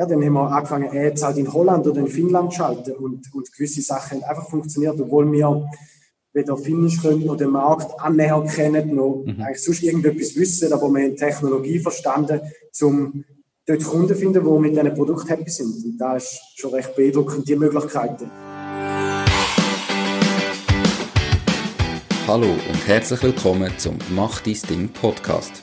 ja, dann haben wir angefangen, Ads halt in Holland oder in Finnland zu schalten und, und gewisse Sachen haben einfach funktioniert, obwohl wir weder Finnisch können noch den Markt annähernd kennen, noch mhm. eigentlich sonst irgendetwas wissen, aber wir haben Technologie verstanden, um dort Kunden zu finden, die mit diesen Produkten happy sind. Und da ist schon recht beeindruckend, die Möglichkeiten. Hallo und herzlich willkommen zum Mach dein Ding Podcast.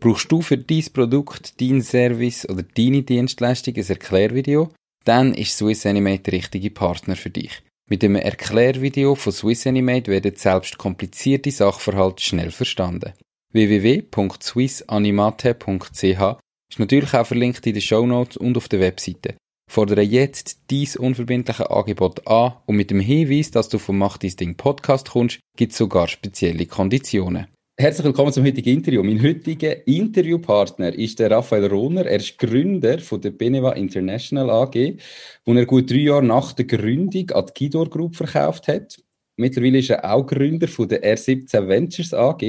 Brauchst du für dein Produkt, dein Service oder deine Dienstleistung ein Erklärvideo? Dann ist Swiss Animate der richtige Partner für dich. Mit dem Erklärvideo von Swiss Animate werden selbst komplizierte Sachverhalte schnell verstanden. www.swissanimate.ch ist natürlich auch verlinkt in den Show Notes und auf der Webseite. Fordere jetzt dies unverbindliche Angebot an und mit dem Hinweis, dass du vom Mach dein Ding Podcast kommst, gibt es sogar spezielle Konditionen. Herzlich willkommen zum heutigen Interview. Mein heutiger Interviewpartner ist der Raphael Rohner. Er ist Gründer von der Beneva International AG, wo er gut drei Jahre nach der Gründung an die Gidor Group verkauft hat. Mittlerweile ist er auch Gründer von der R17 Ventures AG,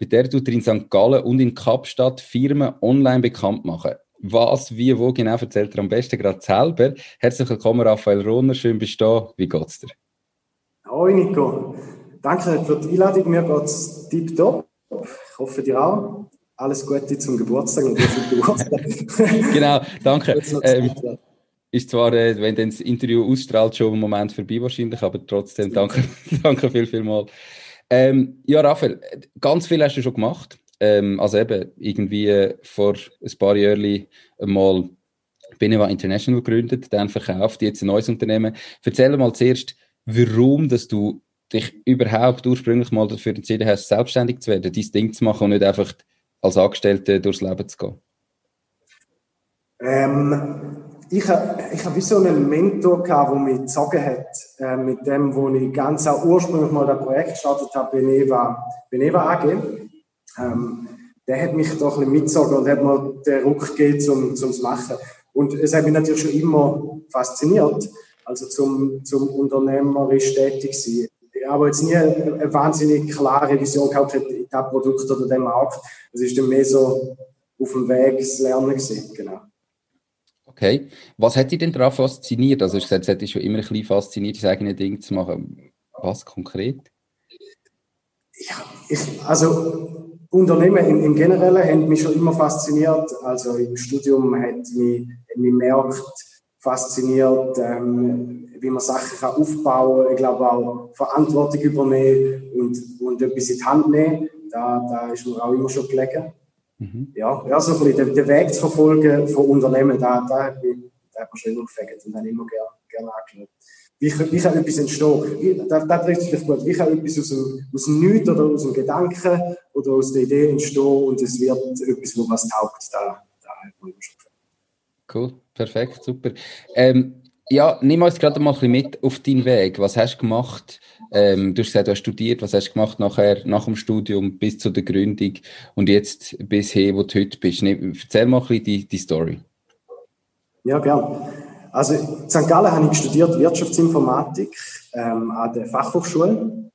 mit der tut er in St. Gallen und in Kapstadt Firmen online bekannt machen. Was, wie, wo genau erzählt er am besten gerade selber. Herzlich willkommen, Raphael Rohner. Schön bist du da. Wie geht's dir? Hallo Nico. Danke für die Einladung. Mir geht es tiptop. Ich hoffe dir auch. Alles Gute zum Geburtstag und Geburtstag. genau, danke. Ähm, ist zwar, äh, wenn dann das Interview ausstrahlt, schon im Moment vorbei wahrscheinlich, aber trotzdem danke, danke viel, viel mal. Ähm, ja, Raphael, ganz viel hast du schon gemacht. Ähm, also eben irgendwie äh, vor ein paar Jahren mal Beneva International gegründet, dann verkauft, jetzt ein neues Unternehmen. Erzähl mal zuerst, warum dass du dich überhaupt ursprünglich mal dafür entschieden hast, selbstständig zu werden, dein Ding zu machen und nicht einfach als Angestellte durchs Leben zu gehen? Ähm, ich habe ich hab wie so einen Mentor gehabt, der mich gezogen hat, äh, mit dem, wo ich ganz auch ursprünglich mal das Projekt gestartet habe, Beneva, Beneva AG. Ähm, der hat mich doch ein bisschen mitgezogen und hat mir den Ruck gegeben, um es zu machen. Und es hat mich natürlich schon immer fasziniert, also zum, zum unternehmerisch tätig sein aber jetzt nie eine wahnsinnig klare Vision gehabt für das Produkt oder den Markt. Es ist dann mehr so auf dem Weg das Lernen gewesen, genau. Okay. Was hat dich denn daran fasziniert? Also, ich gesagt, es hat dich schon immer ein bisschen fasziniert, das eigene Ding zu machen. Was konkret? Ja, ich, also Unternehmen im, im Generellen haben mich schon immer fasziniert. Also im Studium hat mich, hat mich Markt fasziniert, ähm, wie man Sachen kann aufbauen kann. Ich glaube auch Verantwortung übernehmen und, und etwas in die Hand nehmen. Da, da ist mir auch immer schon gelegen. Mhm. Ja, ja, so ein bisschen den, den Weg zu verfolgen von Unternehmen, da, da, hat, mich, da hat mir schon immer gefällt und habe immer gerne, gerne angeschaut. Wie, wie kann etwas entstehen? Wie, da, da trifft es gut. Wie kann etwas aus dem, aus dem Nichts oder aus dem Gedanken oder aus der Idee entstehen und es wird etwas, wo was taugt? Da, da hat mir immer schon gefällt. Cool, perfekt, super. Ähm, ja, nimm uns gerade mal ein bisschen mit auf deinen Weg. Was hast du gemacht? Ähm, du hast gesagt, du hast studiert. Was hast du gemacht nachher, nach dem Studium bis zu der Gründung und jetzt bis hier, wo du heute bist? Erzähl mal ein bisschen die, die Story. Ja, gerne. Also in St. Gallen habe ich studiert Wirtschaftsinformatik ähm, an der Fachhochschule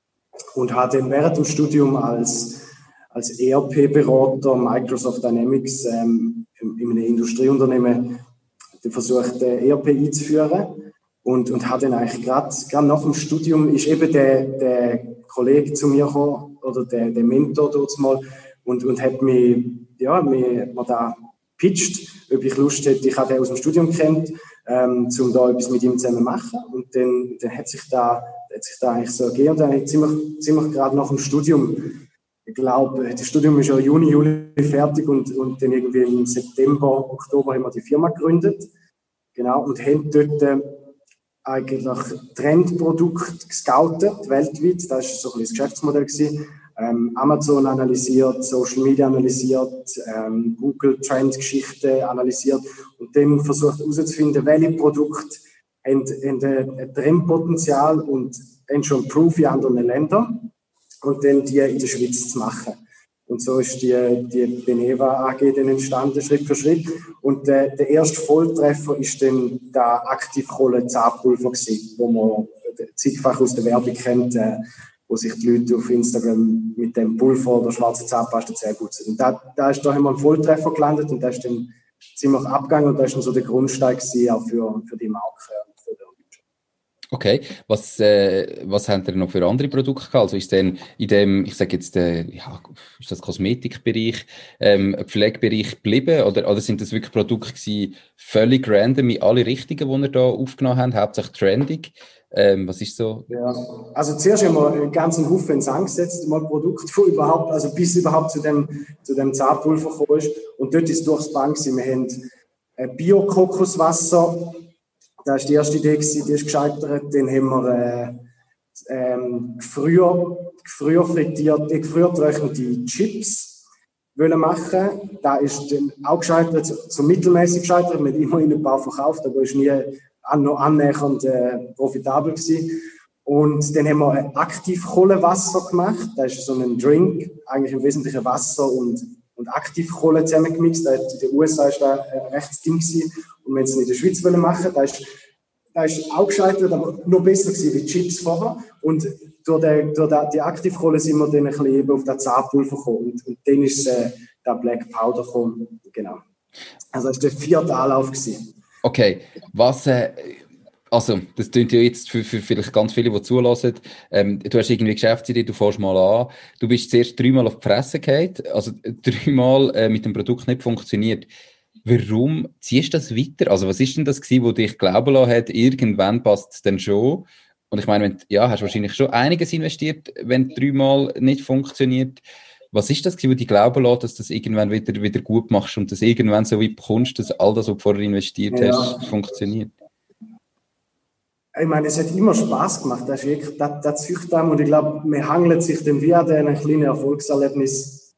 und hatte während dem Studium als, als ERP-Berater Microsoft Dynamics ähm, in einem Industrieunternehmen versucht, ERP einzuführen. Und, und hat dann eigentlich gerade nach dem Studium ist eben der, der Kollege zu mir gekommen, oder der, der Mentor dort mal, und, und hat mich, ja, mir da pitcht, ob ich Lust hätte, ich habe den aus dem Studium kennt, ähm, um da etwas mit ihm zusammen zu machen. Und dann, dann hat sich da, hat sich da eigentlich so ergeben, und dann ziemlich, ziemlich gerade nach dem Studium ich glaube, das Studium ist ja Juni, Juli fertig und, und dann irgendwie im September, Oktober haben wir die Firma gegründet. Genau, und haben dort äh, eigentlich Trendprodukte gescoutet, weltweit. Das war so ein das Geschäftsmodell. Gewesen. Ähm, Amazon analysiert, Social Media analysiert, ähm, Google Trend-Geschichte analysiert und dann versucht herauszufinden, welche Produkte haben, haben ein Trendpotenzial und haben schon Proof in anderen Ländern und dann die in der Schweiz zu machen. Und so ist die, die Beneva AG dann entstanden, Schritt für Schritt. Und der, der erste Volltreffer ist dann der Aktivkohle Zahnpulver gewesen, wo man zigfach aus der Werbung kennt, äh, wo sich die Leute auf Instagram mit dem Pulver oder schwarzen Zahnpasta Zähne putzen. Und da, da, ist, da haben wir einen Volltreffer gelandet und da ist dann ziemlich abgegangen und da ist dann so der Grundstein gewesen, auch für, für die Marke. Okay, was, äh, was haben ihr noch für andere Produkte gehabt? Also ist denn in dem, ich sage jetzt, äh, ja, ist das Kosmetikbereich, ähm, Pflegebereich geblieben oder, oder sind das wirklich Produkte gewesen, völlig random in alle Richtungen, die ihr da aufgenommen habt, hauptsächlich trendig? Ähm, was ist so? Ja, also zuerst haben wir einen ganzen Haufen ins angesetzt, mal Produkt, wo überhaupt, also bis überhaupt zu dem, zu dem Zahnpulver gekommen ist. Und dort ist durchs Bank. Wir haben äh, Bio-Kokoswasser, das war die erste Idee, gewesen, die ist gescheitert. Dann haben wir äh, ähm, früher, früher frittiert, äh, früher getrocknete Chips wollen machen. Da ist dann auch gescheitert, so mittelmäßig gescheitert. Wir haben immerhin ein paar verkauft, aber ist nie an, noch annähernd äh, profitabel gewesen. Und dann haben wir ein Aktivkohlewasser gemacht. Das ist so ein Drink, eigentlich im Wesentlichen Wasser und, und Aktivkohle zusammengemixt. in den USA ist da ein rechtes Ding. Und wenn sie es in der Schweiz wollen machen, da ist, da ist auch gescheitert, aber noch besser gewesen wie Chips vorher. Und durch, die, durch die Aktivkohle sind wir dann ein bisschen eben auf das Zahnpulver gekommen. Und, und dann ist äh, der Black Powder gekommen. Genau. Also das war der vierte Anlauf. Gewesen. Okay, was, äh, also das klingt ja jetzt für, für vielleicht ganz viele, die zulassen, ähm, du hast irgendwie Geschäftsidee, du fährst mal an, du bist zuerst dreimal auf die Fresse gefallen, also dreimal äh, mit dem Produkt nicht funktioniert. Warum ziehst du das weiter? Also was ist denn das gewesen, wo dich glauben lassen hat, irgendwann passt es dann schon? Und ich meine, wenn, ja, hast wahrscheinlich schon einiges investiert, wenn dreimal nicht funktioniert. Was ist das, was dich glauben lässt, dass du das irgendwann wieder, wieder gut machst und dass irgendwann so weit bekommst, dass all das, was du vorher investiert ja. hast, funktioniert? Ich meine, es hat immer Spaß gemacht. Das ist wirklich, das, das züchtet Und ich glaube, man hangelt sich dann wie an einem kleinen Erfolgserlebnis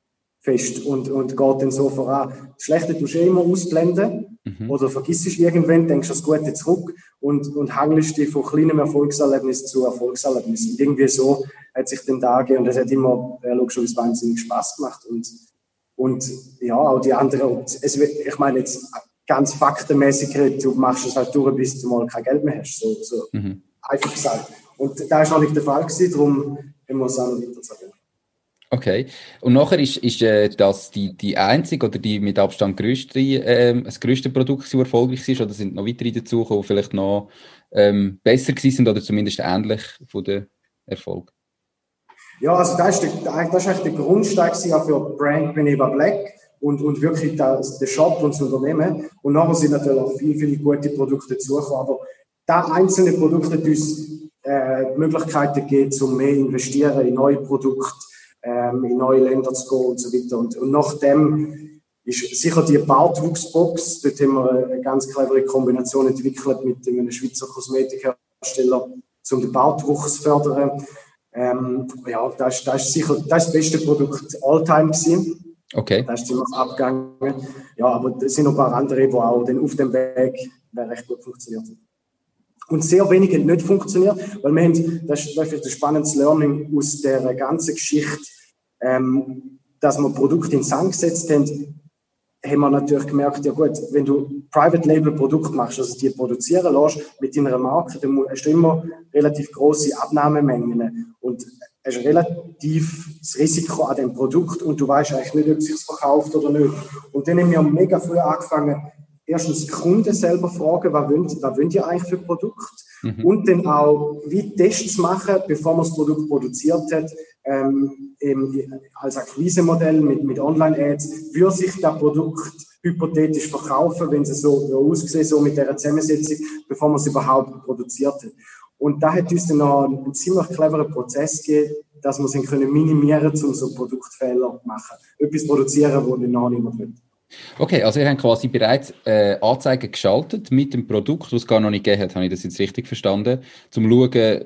fest und, und geht dann so voran. Das Schlechte tust du immer ausblenden mhm. oder vergisst es irgendwann, denkst du das Gute zurück und, und hangelst dich von kleinem Erfolgserlebnis zu Erfolgserlebnis. Und irgendwie so hat sich dann da gegeben und es hat immer äh, logischerweise wahnsinnig Spaß gemacht und, und ja, auch die anderen, es, ich meine jetzt ganz faktenmäßig, du machst es halt durch, bis du mal kein Geld mehr hast, so, so mhm. einfach gesagt. Und da war noch nicht der Fall gewesen, darum haben wir es auch noch weiter sagen. Okay. Und nachher ist, ist äh, das die, die einzige oder die mit Abstand größte, äh, das größte Produkt, das erfolgreich ist, oder sind noch weitere dazugekommen, die vielleicht noch ähm, besser gewesen sind oder zumindest ähnlich von der Erfolg? Ja, also das ist, der, das ist eigentlich der Grundstein für Brand Beneva Black und, und wirklich das, der Shop und das Unternehmen. Und nachher sind natürlich auch viele, viele gute Produkte dazugekommen. Aber da einzelne Produkte uns äh, Möglichkeiten geben, um mehr investieren in neue Produkte, ähm, in neue Länder zu gehen und so weiter. Und, und nach dem ist sicher die Bartwuchsbox, dort haben wir eine ganz clevere Kombination entwickelt mit einem Schweizer Kosmetikhersteller, um den Bartwuchs zu fördern. Ähm, ja, das ist, das ist sicher das, das beste Produkt Alltime gewesen. Okay. Das ist ziemlich abgegangen. Ja, aber es sind noch ein paar andere, die auch dann auf dem Weg recht gut funktioniert haben. Und sehr wenige nicht funktioniert, weil wir haben, das ist, das ist ein spannendes Learning aus der ganzen Geschichte, ähm, dass wir Produkte in Sand gesetzt haben, haben wir natürlich gemerkt, ja gut, wenn du Private Label Produkt machst, also die produzieren lässt mit deiner Marke, dann hast du immer relativ große Abnahmemengen und hast relativ das Risiko an dem Produkt und du weißt eigentlich nicht, ob es sich verkauft oder nicht. Und dann haben wir mega früh angefangen, erstens Kunden selber fragen, was wollen, was wollen die eigentlich für Produkt? Mhm. Und dann auch wie Tests machen, bevor man das Produkt produziert hat, ähm, als Akquisemodell mit, mit Online-Ads, würde sich das Produkt hypothetisch verkaufen, wenn es so aussieht, so mit dieser Zusammensetzung, bevor man es überhaupt produziert hat. Und da hat uns dann noch einen ziemlich cleveren Prozess gegeben, dass wir es können minimieren um so Produktfehler zu machen. Etwas produzieren, das noch niemand will. Okay, also ihr habt quasi bereits äh, Anzeigen geschaltet mit dem Produkt, das es gar noch nicht gegeben hat. Habe ich das jetzt richtig verstanden? Zum Schauen, äh,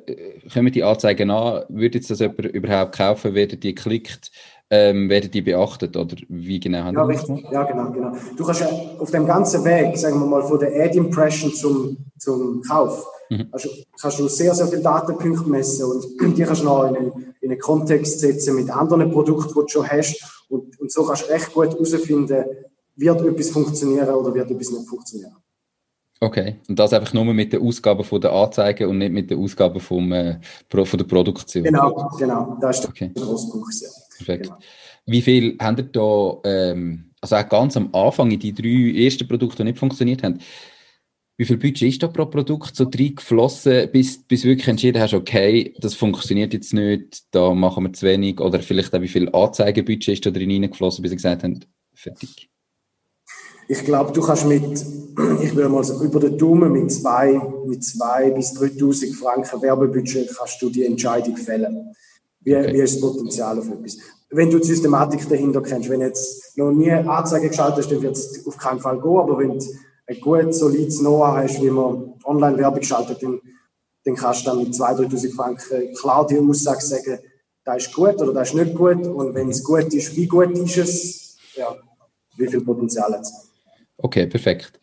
kommen die Anzeigen an, würde jetzt das jemand überhaupt kaufen, werden die geklickt, ähm, werden die beachtet oder wie genau haben ja, richtig. ja, genau, genau. Du kannst ja auf dem ganzen Weg, sagen wir mal, von der Ad-Impression zum, zum Kauf, mhm. also kannst du sehr, sehr viele Datenpunkte messen und die kannst du noch in einen, in einen Kontext setzen mit anderen Produkten, die du schon hast und, und so kannst du recht gut herausfinden, wird etwas funktionieren oder wird etwas nicht funktionieren. Okay, und das einfach nur mit den Ausgaben von der Anzeige und nicht mit den Ausgaben vom, äh, von der Produktion? Genau, genau, das ist der okay. große Punkt. Ja. Perfekt. Genau. Wie viel habt ihr da, ähm, also auch ganz am Anfang in die drei ersten Produkte, die nicht funktioniert haben, wie viel Budget ist da pro Produkt so reingeflossen, bis, bis wirklich entschieden hast, okay, das funktioniert jetzt nicht, da machen wir zu wenig, oder vielleicht auch wie viel Anzeigebudget ist da drin reingeflossen, bis ihr gesagt habt, fertig? Ich glaube, du kannst mit, ich würde mal sagen, über den Daumen mit zwei, mit zwei bis 3.000 Franken Werbebudget kannst du die Entscheidung fällen. Wie, okay. wie ist das Potenzial auf etwas? Wenn du die Systematik dahinter kennst, wenn du jetzt noch nie Anzeige geschaltet hast, dann wird es auf keinen Fall gehen, aber wenn du ein gut solides Know-how hast, wie man Online-Werbung schaltet, dann, dann kannst du dann mit 2.000, 3.000 Franken klar die Aussage sagen, das ist gut oder das ist nicht gut und wenn es gut ist, wie gut ist es, ja, wie viel Potenzial hat es? Okay, perfekt.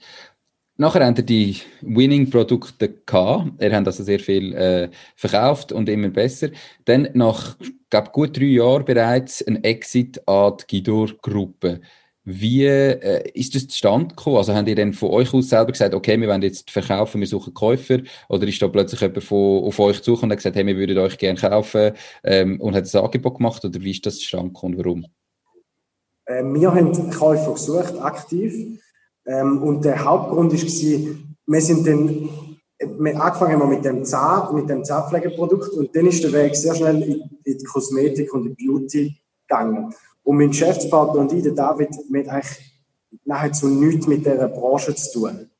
Nachher haben die Winning-Produkte gehabt. Ihr habt also sehr viel äh, verkauft und immer besser. Dann nach glaub, gut drei Jahren bereits ein Exit an die Gidor-Gruppe. Wie äh, ist das zustande gekommen? Also haben ihr dann von euch aus selber gesagt, okay, wir wollen jetzt verkaufen, wir suchen Käufer? Oder ist da plötzlich jemand von, auf euch zugekommen und hat gesagt, hey, wir würden euch gerne kaufen ähm, und hat ein Angebot gemacht? Oder wie ist das zustande gekommen und warum? Äh, wir haben Käufer gesucht, aktiv. Ähm, und der Hauptgrund ist wir sind dann, wir angefangen haben mit dem Zahn, mit dem Zahnpflegeprodukt und dann ist der Weg sehr schnell in, in die Kosmetik und die Beauty gegangen. Und mein Geschäftspartner und ich, der David, wir haben eigentlich nahezu nichts mit dieser Branche zu tun.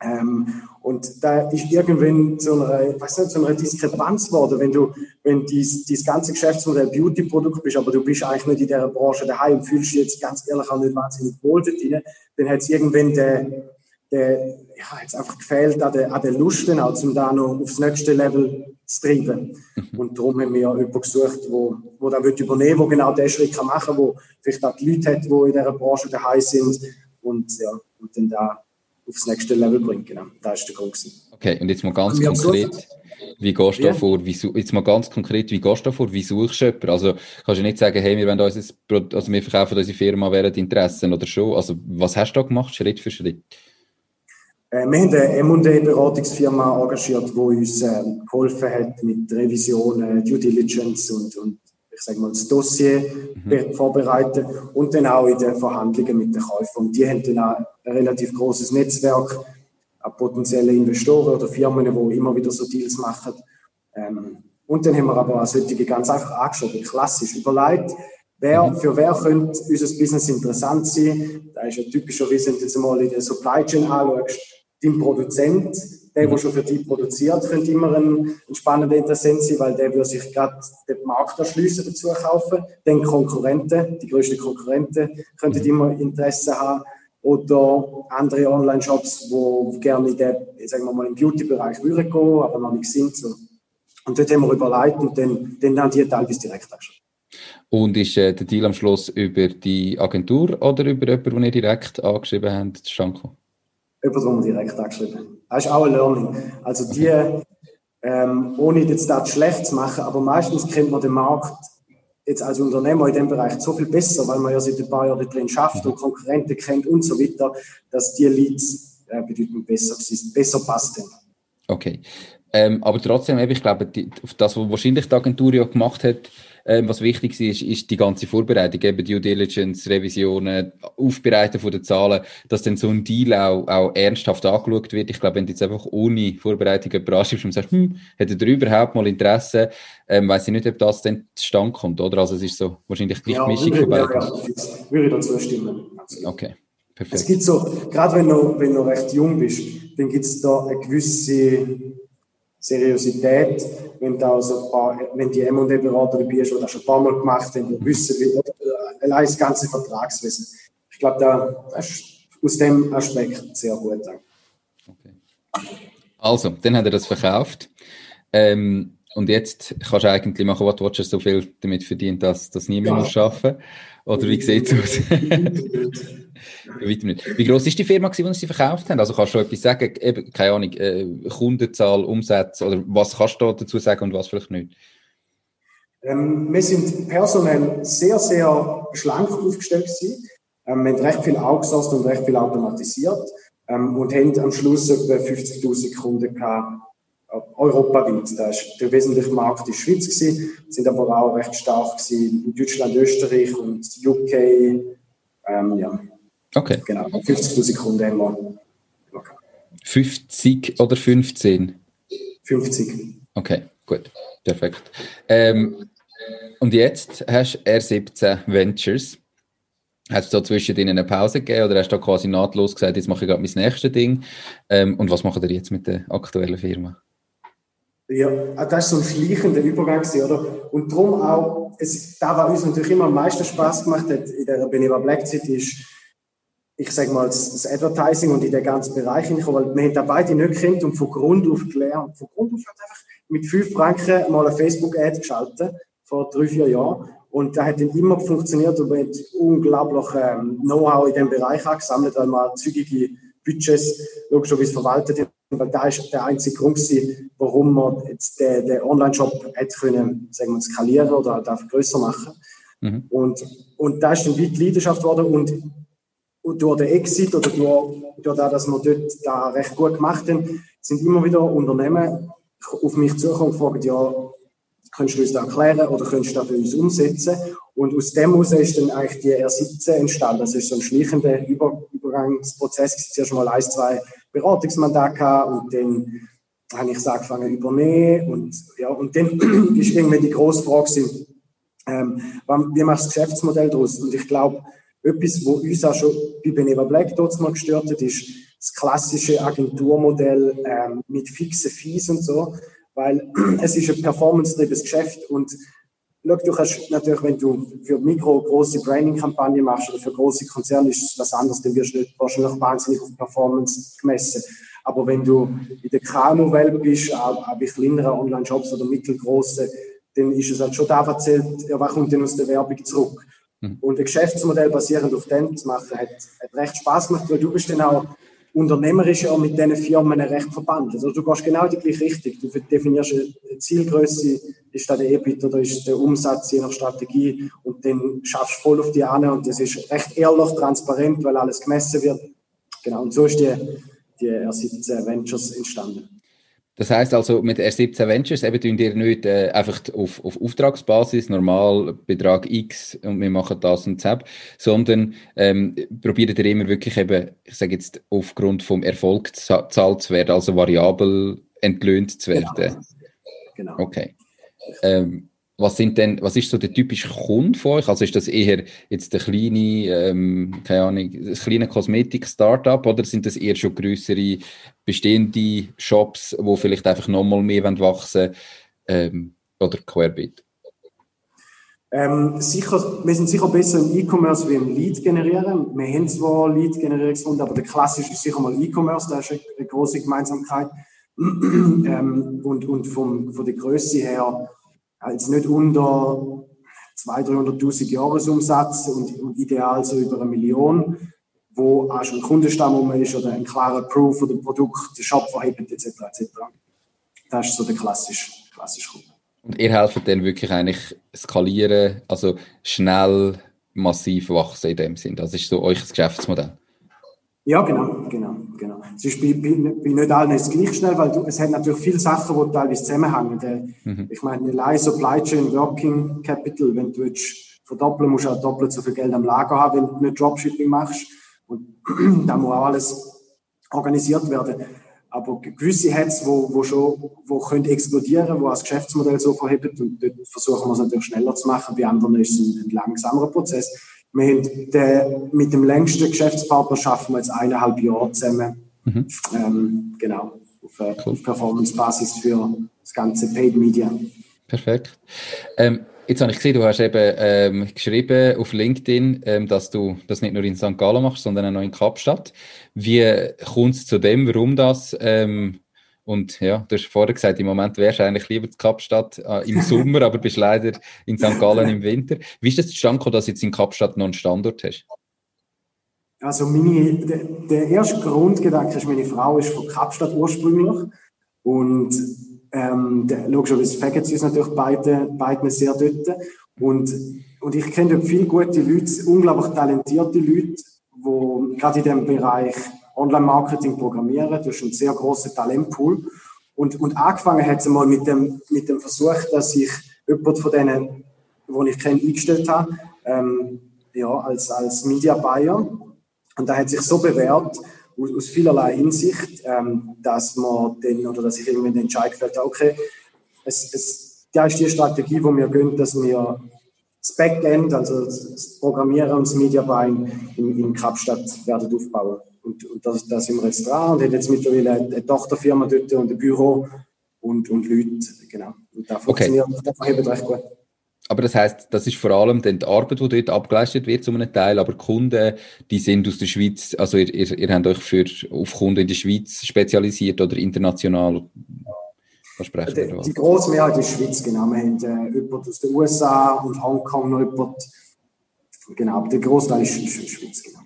Ähm, und da ist irgendwann so eine, weiß nicht, so eine Diskrepanz geworden, wenn du, wenn dies, dieses ganze Geschäftsmodell Beauty-Produkt bist, aber du bist eigentlich nicht in dieser Branche daheim und fühlst dich jetzt ganz ehrlich auch nicht wahnsinnig wohl dort drin, dann hat es irgendwann der, der, ja, jetzt einfach gefehlt an der, an der Lust, dann auch, um da noch aufs nächste Level zu treiben. Mhm. Und darum haben wir ja jemanden gesucht, wo, wo da wird übernehmen, wo genau den Schritt kann machen, wo vielleicht auch die Leute hat, die in dieser Branche daheim sind und, ja, und dann da aufs nächste Level bringt. Genau, das ist der Grund. Okay, und jetzt mal ganz konkret. Wie gehst du ja. vor? Wie, jetzt mal ganz konkret, wie gehst du vor? Wie suchst du jemanden? Also, kannst du nicht sagen, hey, wir wollen unser, also wir verkaufen unsere Firma während Interessen oder schon? Also, was hast du da gemacht, Schritt für Schritt? Äh, wir haben eine M&A-Beratungsfirma engagiert, die uns äh, geholfen hat mit Revisionen, Due Diligence und, und ich sage mal, das Dossier mhm. vorbereiten und dann auch in den Verhandlungen mit den Käufern. Und die haben dann auch relativ großes Netzwerk an potenziellen Investoren oder Firmen, die immer wieder so Deals machen. Ähm, und dann haben wir aber auch solche ganz einfach angeschaut, klassisch überlegt, wer, mhm. für wer könnte unser Business interessant sein. Da ist ja typischerweise, wenn du jetzt mal in der Supply Chain anschaust, dein Produzent, der, der schon für dich produziert, könnte immer ein, ein spannender Interessent sein, weil der würde sich gerade den Markt erschließen, dazu kaufen. Dann Konkurrenten, die größten Konkurrenten, könnten immer Interesse haben. Oder andere Online-Shops, die gerne in den, sagen wir mal, im Beauty-Bereich würden gehen, aber noch nicht sind. So. Und dort haben wir überlegt und dann, dann haben die teilweise direkt angeschaut. Und ist äh, der Deal am Schluss über die Agentur oder über jemanden, den ihr direkt angeschrieben habt, zustande gekommen? Über den wir direkt angeschrieben das ist auch ein Learning. Also die, ähm, ohne jetzt das schlecht zu machen, aber meistens kennt man den Markt jetzt als Unternehmer in dem Bereich so viel besser, weil man ja seit ein paar Jahren drin schafft und Konkurrenten kennt und so weiter, dass die Leads äh, bedeutend besser, besser passen. Okay. Ähm, aber trotzdem, ich glaube, die, das, was wahrscheinlich die Agentur ja gemacht hat, ähm, was wichtig ist, ist die ganze Vorbereitung, eben Due Diligence, Revisionen, Aufbereiten von den Zahlen, dass dann so ein Deal auch, auch ernsthaft angeschaut wird. Ich glaube, wenn du jetzt einfach ohne Vorbereitung jemanden anschreibst und sagst, hm, hätte er überhaupt mal Interesse, ähm, weiß ich nicht, ob das dann zustande kommt, oder? Also es ist so wahrscheinlich die ja, Mischung von beiden. Ja, würde ich dazu stimmen. Okay. Perfekt. Es gibt so, gerade wenn du, wenn du recht jung bist, dann gibt es da eine gewisse Seriosität, wenn da also paar, wenn die M&A-Berater dabei ist, die das schon ein paar Mal gemacht haben, die wissen, wie, allein das ganze Vertragswissen. Ich glaube, da, ist aus dem Aspekt sehr gut. Okay. Also, dann hat er das verkauft. Ähm, Und jetzt kannst du eigentlich machen, was du willst, so viel damit verdient, dass das nie mehr ja. muss arbeiten Oder wie sieht es aus? Weiter nicht. Wie groß ist die Firma, die sie verkauft haben? Also kannst du etwas sagen, eben, keine Ahnung, äh, Kundenzahl, Umsatz oder was kannst du dazu sagen und was vielleicht nicht? Ähm, wir sind personell sehr, sehr schlank aufgestellt gewesen. Ähm, wir haben recht viel outgesourced und recht viel automatisiert ähm, und haben am Schluss etwa 50.000 Kunden gehabt, europaweit. Der wesentliche Markt die Schweiz gewesen, sind aber auch recht stark in Deutschland, Österreich und UK. Ähm, ja. Okay. Genau, 50.000 Kunden haben wir. 50 oder 15? 50. Okay, gut. Perfekt. Ähm, und jetzt hast du R17 Ventures. Hast du da zwischen eine Pause gegeben oder hast du da quasi nahtlos gesagt, jetzt mache ich gerade mein nächstes Ding? Ähm, und was macht ihr jetzt mit der aktuellen Firma? Ja, das war so ein schleichender Übergang, oder? Und darum auch, es, da, was uns natürlich immer am meisten Spaß gemacht hat in der Beneva Black City, ist, ich sage mal, das, Advertising und in den ganzen Bereich hineinkommen, weil wir haben da beide nicht gekannt und von Grund auf gelernt. Von Grund auf hat einfach mit 5 Franken mal eine Facebook-Ad geschaltet, vor drei, vier Jahren. Und das hat dann immer funktioniert und wir haben unglaublich ähm, Know-how in diesem Bereich angesammelt, weil wir zügige Budgets logischerweise verwaltet haben. Weil da ist der einzige Grund gewesen, warum man jetzt den, den Online-Shop hätte können, sagen wir, skalieren oder halt einfach größer machen. Mhm. Und, und da ist dann weit Leidenschaft geworden und, und durch den Exit oder durch, durch das, dass wir dort da recht gut gemacht haben, sind immer wieder Unternehmen auf mich zukommen und fragen, ja, Könntest du uns das erklären oder könntest du das für uns umsetzen? Und aus dem heraus ist dann eigentlich die R17 entstanden. Das ist so ein schleichender Über Übergangsprozess. Zuerst mal ein, zwei Beratungsmandate gehabt und dann habe ich es angefangen übernehmen. Und, ja, und dann ist irgendwann die grosse Frage, ähm, wie machst du das Geschäftsmodell daraus? Und ich glaube, etwas, was uns auch schon bei Beneva Black dort mal gestört hat, ist das klassische Agenturmodell ähm, mit fixen Fees und so weil es ist ein performance-driebenes Geschäft und schau, du kannst natürlich, wenn du für Mikro große Branding-Kampagnen machst oder für große Konzerne, ist es was anderes, dann wirst du nicht wahrscheinlich wahnsinnig auf Performance gemessen. Aber wenn du in der KMU-Welt bist, auch, bei kleineren Online-Shops oder mittelgroßen, dann ist es halt schon da erzählt, ja, was kommt denn aus der Werbung zurück? Mhm. Und ein Geschäftsmodell basierend auf dem zu machen, hat, hat recht Spaß gemacht, weil du bist dann auch unternehmerisch ja mit diesen Firmen recht verbandelt. Also du gehst genau die gleiche Richtung. Du definierst eine Zielgröße, ist da der EBIT oder ist der Umsatz je nach Strategie und dann schaffst du voll auf die Ane und das ist recht ehrlich, transparent, weil alles gemessen wird. Genau, und so ist die, die R17 Ventures entstanden. Das heißt also, mit R17 Ventures eben tun ihr nicht äh, einfach auf, auf Auftragsbasis, normal Betrag X und wir machen das und das, sondern ähm, probiert ihr immer wirklich eben, ich sage jetzt, aufgrund vom Erfolg zahlt zu werden, also variabel entlöhnt zu werden. Genau. genau. Okay. Ähm, was sind denn, was ist so der typische Kunde von euch? Also ist das eher jetzt der kleine, ähm, keine Ahnung, das kleine Kosmetik-Startup oder sind das eher schon größere bestehende Shops, wo vielleicht einfach nochmal mehr wachsen ähm, oder querbeet? Ähm, sicher, wir sind sicher besser im E-Commerce wie im Lead generieren. Wir haben zwar Lead-Generierungsrunde, aber der klassische ist sicher mal E-Commerce, da ist eine große Gemeinsamkeit. ähm, und und vom, von der Größe her jetzt nicht unter 200.000, 300.000 Jahresumsatz und, und ideal so über eine Million, wo auch schon ein Kundenstamm ist oder ein klarer Proof oder Produkt, der Shop verhebt etc. etc. Das ist so der klassische, klassische Kunde. Und ihr helft dann wirklich eigentlich skalieren, also schnell massiv wachsen in dem Sinn. Das ist so das Geschäftsmodell. Ja, genau, genau, genau. Es ist bei, bei, bei nicht allen ist es gleich schnell, weil du, es hat natürlich viele Sachen, die teilweise zusammenhängen. Mhm. Ich meine, allein Supply Chain Working Capital, wenn du willst, verdoppeln musst du auch doppelt so viel Geld am Lager haben, wenn du nicht Dropshipping machst. Und da muss auch alles organisiert werden. Aber gewisse Hats, wo, wo schon, wo können explodieren, wo das Geschäftsmodell so verhebt und dort versuchen wir es natürlich schneller zu machen. Bei anderen ist es ein, ein langsamerer Prozess. Wir haben den, mit dem längsten Geschäftspartner schaffen wir jetzt eineinhalb Jahre zusammen. Mhm. Ähm, genau, auf, äh, cool. auf Performance-Basis für das ganze Paid Media. Perfekt. Ähm, jetzt habe ich gesehen, du hast eben ähm, geschrieben auf LinkedIn, ähm, dass du das nicht nur in St. Gallen machst, sondern auch in Kapstadt. Wie kommt es zu dem, warum das ähm, Und ja, du hast vorher gesagt, im Moment wärst du eigentlich lieber in Kapstadt äh, im Sommer, aber bist leider in St. Gallen im Winter. Wie ist das zustande gekommen, dass du jetzt in Kapstadt noch einen Standort hast? Also meine, der, der erste Grundgedanke ist, meine Frau ist von Kapstadt ursprünglich und ähm, der, logischerweise fegen sie uns natürlich beide, beide sehr dort. Und, und ich kenne dort viele gute Leute, unglaublich talentierte Leute, die gerade in dem Bereich Online-Marketing programmieren. Du hast einen sehr großen Talentpool. Und, und angefangen hat es mal mit dem, mit dem Versuch, dass ich jemand von denen, die ich kenne, eingestellt habe, ähm, ja, als, als Media Buyer. Und da hat sich so bewährt, aus, aus vielerlei Hinsicht, ähm, dass man den, oder dass ich irgendwann den Entscheid gefällt habe, okay, es, es, das ist die Strategie, wo wir gehen, dass wir das Backend, also das Programmieren und das Media Buying in, in Kapstadt werden aufbauen. Und, und da, da sind wir jetzt dran und haben jetzt mittlerweile eine Tochterfirma dort und ein Büro und, und Leute, genau. Und da funktioniert okay. das recht gut. Aber das heißt, das ist vor allem dann die Arbeit, die dort abgeleistet wird, zu einem Teil, aber die Kunden, die sind aus der Schweiz, also ihr, ihr, ihr habt euch für, auf Kunden in der Schweiz spezialisiert oder international versprechen? Die, die grosse Mehrheit ist Schweiz, genau. Wir haben äh, jemanden aus den USA und Hongkong noch jemand, genau, aber der Großteil ist, ist Schweiz, genau.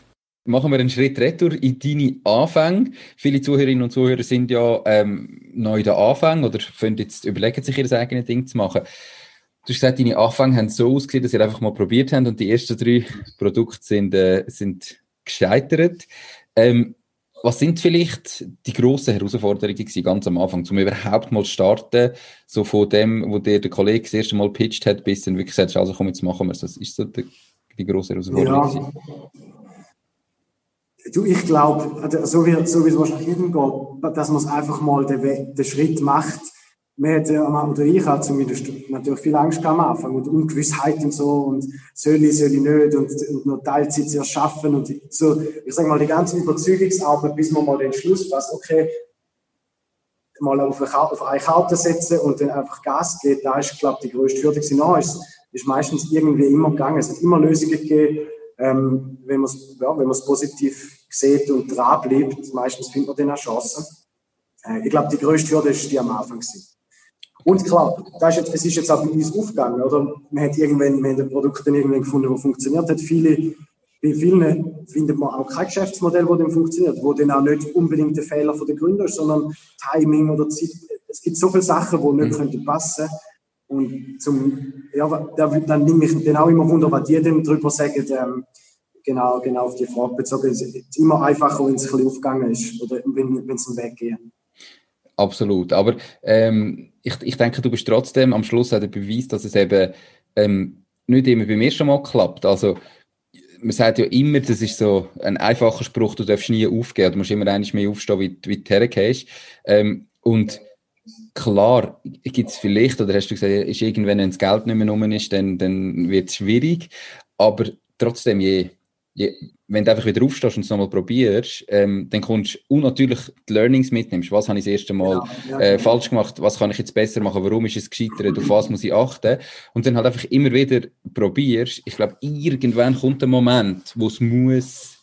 Machen wir einen Schritt retour in deine Anfänge. Viele Zuhörerinnen und Zuhörer sind ja ähm, neu in den Anfängen oder jetzt, überlegen sich ihr eigenes Ding zu machen. Du hast gesagt, deine Anfänge haben so ausgesehen, dass ihr einfach mal probiert habt und die ersten drei Produkte sind, äh, sind gescheitert. Ähm, was sind vielleicht die grossen Herausforderungen gewesen, ganz am Anfang, um überhaupt mal zu starten, so von dem, wo dir der Kollege das erste Mal pitcht hat, bis dann wirklich sagst, also komm, jetzt machen wir es. Das ist so die, die grosse Herausforderung. Ja. Du, ich glaube, also, so wie, so wie es wahrscheinlich jedem geht, dass man es einfach mal den, den Schritt macht. Wir hatten, oder ich hatte zumindest natürlich viel Angst am Anfang und Ungewissheit und so und soll ich, soll ich nicht und, und noch Teilzeit zu erschaffen und so, ich sage mal, die ganze Überzeugungsarbeit, bis man mal den Schluss fasst, okay, mal auf eine, Karte setzen und dann einfach Gas geht, da ist, glaube ich, die größte Hürde gewesen. No, ist, ist meistens irgendwie immer gegangen. Es hat immer Lösungen gegeben ähm, wenn man es ja, positiv sieht und dran bleibt, meistens findet man dann auch Chancen. Äh, ich glaube, die größte Hürde ist die am Anfang. Gewesen. Und klar, das ist jetzt, es ist jetzt auch bei uns aufgegangen, oder? Man hat irgendwann, man hat ein Produkt dann irgendwann gefunden, das funktioniert hat. Viele, bei vielen findet man auch kein Geschäftsmodell, das dann funktioniert, wo dann auch nicht unbedingt der Fehler von der Gründer ist, sondern Timing oder Zeit. Es gibt so viele Sachen, die nicht mhm. passen könnten. Und zum, ja, da, dann nehme ich dann auch immer Wunder, was die denn darüber sagen, ähm, genau, genau auf die Frage bezogen. Es ist immer einfacher, wenn es ein bisschen aufgegangen ist oder wenn, wenn es einen Weg geht. Absolut. Aber ähm, ich, ich denke, du bist trotzdem am Schluss auch der Beweis, dass es eben ähm, nicht immer bei mir schon mal klappt. Also, man sagt ja immer, das ist so ein einfacher Spruch, du darfst nie aufgeben, du musst immer eigentlich mehr aufstehen, wie, wie du hergehst. Ähm, und klar gibt es vielleicht, oder hast du gesagt, ist irgendwann, wenn das Geld nicht mehr rum ist, dann, dann wird es schwierig. Aber trotzdem, je, je, wenn du einfach wieder aufstehst und es nochmal probierst, ähm, dann kommst du unnatürlich die Learnings mitnimmst. Was habe ich das erste Mal ja, ja, äh, genau. falsch gemacht? Was kann ich jetzt besser machen? Warum ist es gescheitert? Auf was muss ich achten? Und dann halt einfach immer wieder probierst. Ich glaube, irgendwann kommt ein Moment, wo es muss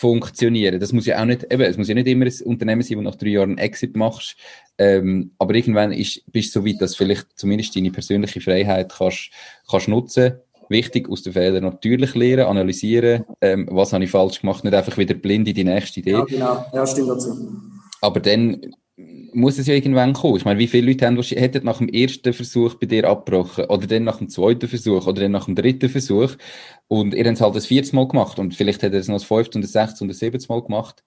funktionieren. Das muss ja auch nicht, eben, es muss ja nicht immer ein Unternehmen sein, wo nach drei Jahren Exit machst. Ähm, aber irgendwann ist, bist du so weit, dass vielleicht zumindest deine persönliche Freiheit kannst, kannst nutzen. Wichtig, aus den Fehlern natürlich lernen, analysieren, ähm, was habe ich falsch gemacht, nicht einfach wieder blind in die nächste Idee. Ja, genau. Ja, stimmt dazu. Aber dann muss es ja irgendwann kommen. Ich meine, wie viele Leute haben, hätten nach dem ersten Versuch bei dir abgebrochen oder dann nach dem zweiten Versuch oder dann nach dem dritten Versuch und ihr habt es halt das vierte Mal gemacht und vielleicht hätte er es noch das fünfte und das sechste und das siebte Mal gemacht.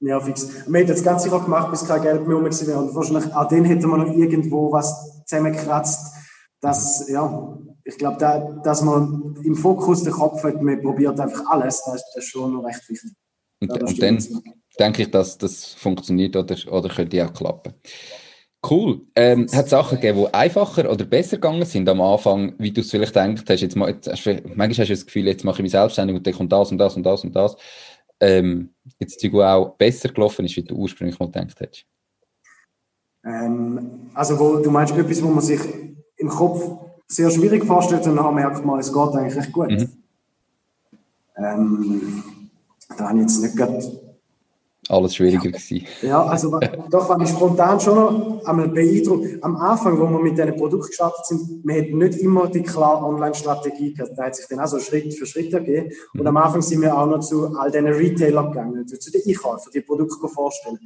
Ja, fix. Wir haben das Ganze auch gemacht, bis kein Geld mehr rum war und wahrscheinlich auch dann hätten wir noch irgendwo was zusammengekratzt, dass, ja, ich glaube, da, dass man im Fokus den Kopf hat, man probiert einfach alles, das, das ist schon noch recht wichtig. Und, ja, und dann denke ich, dass das funktioniert oder, oder könnte auch klappen. Cool. Ähm, hat es Sachen gegeben, die einfacher oder besser gegangen sind am Anfang, wie du es vielleicht gedacht hast? Jetzt, jetzt, manchmal hast du das Gefühl, jetzt mache ich mich selbstständig und dann kommt das und das und das und das. Ähm, jetzt ist auch besser gelaufen ist, wie du ursprünglich mal gedacht hast. Ähm, also wo, du meinst etwas, wo man sich im Kopf sehr schwierig vorstellt und dann merkt man, es geht eigentlich recht gut. Mhm. Ähm, da habe ich jetzt nicht gerade alles schwieriger gewesen. Ja, also doch war ich spontan schon noch einmal beeindruckt. Am Anfang, wo wir mit diesem Produkt gestartet sind, wir hatten nicht immer die klare Online-Strategie gehabt. Da hat sich dann auch so Schritt für Schritt ergeben. Und am Anfang sind wir auch noch zu all diesen Retailern gegangen, zu den Einkäufern, die Produkte vorstellen.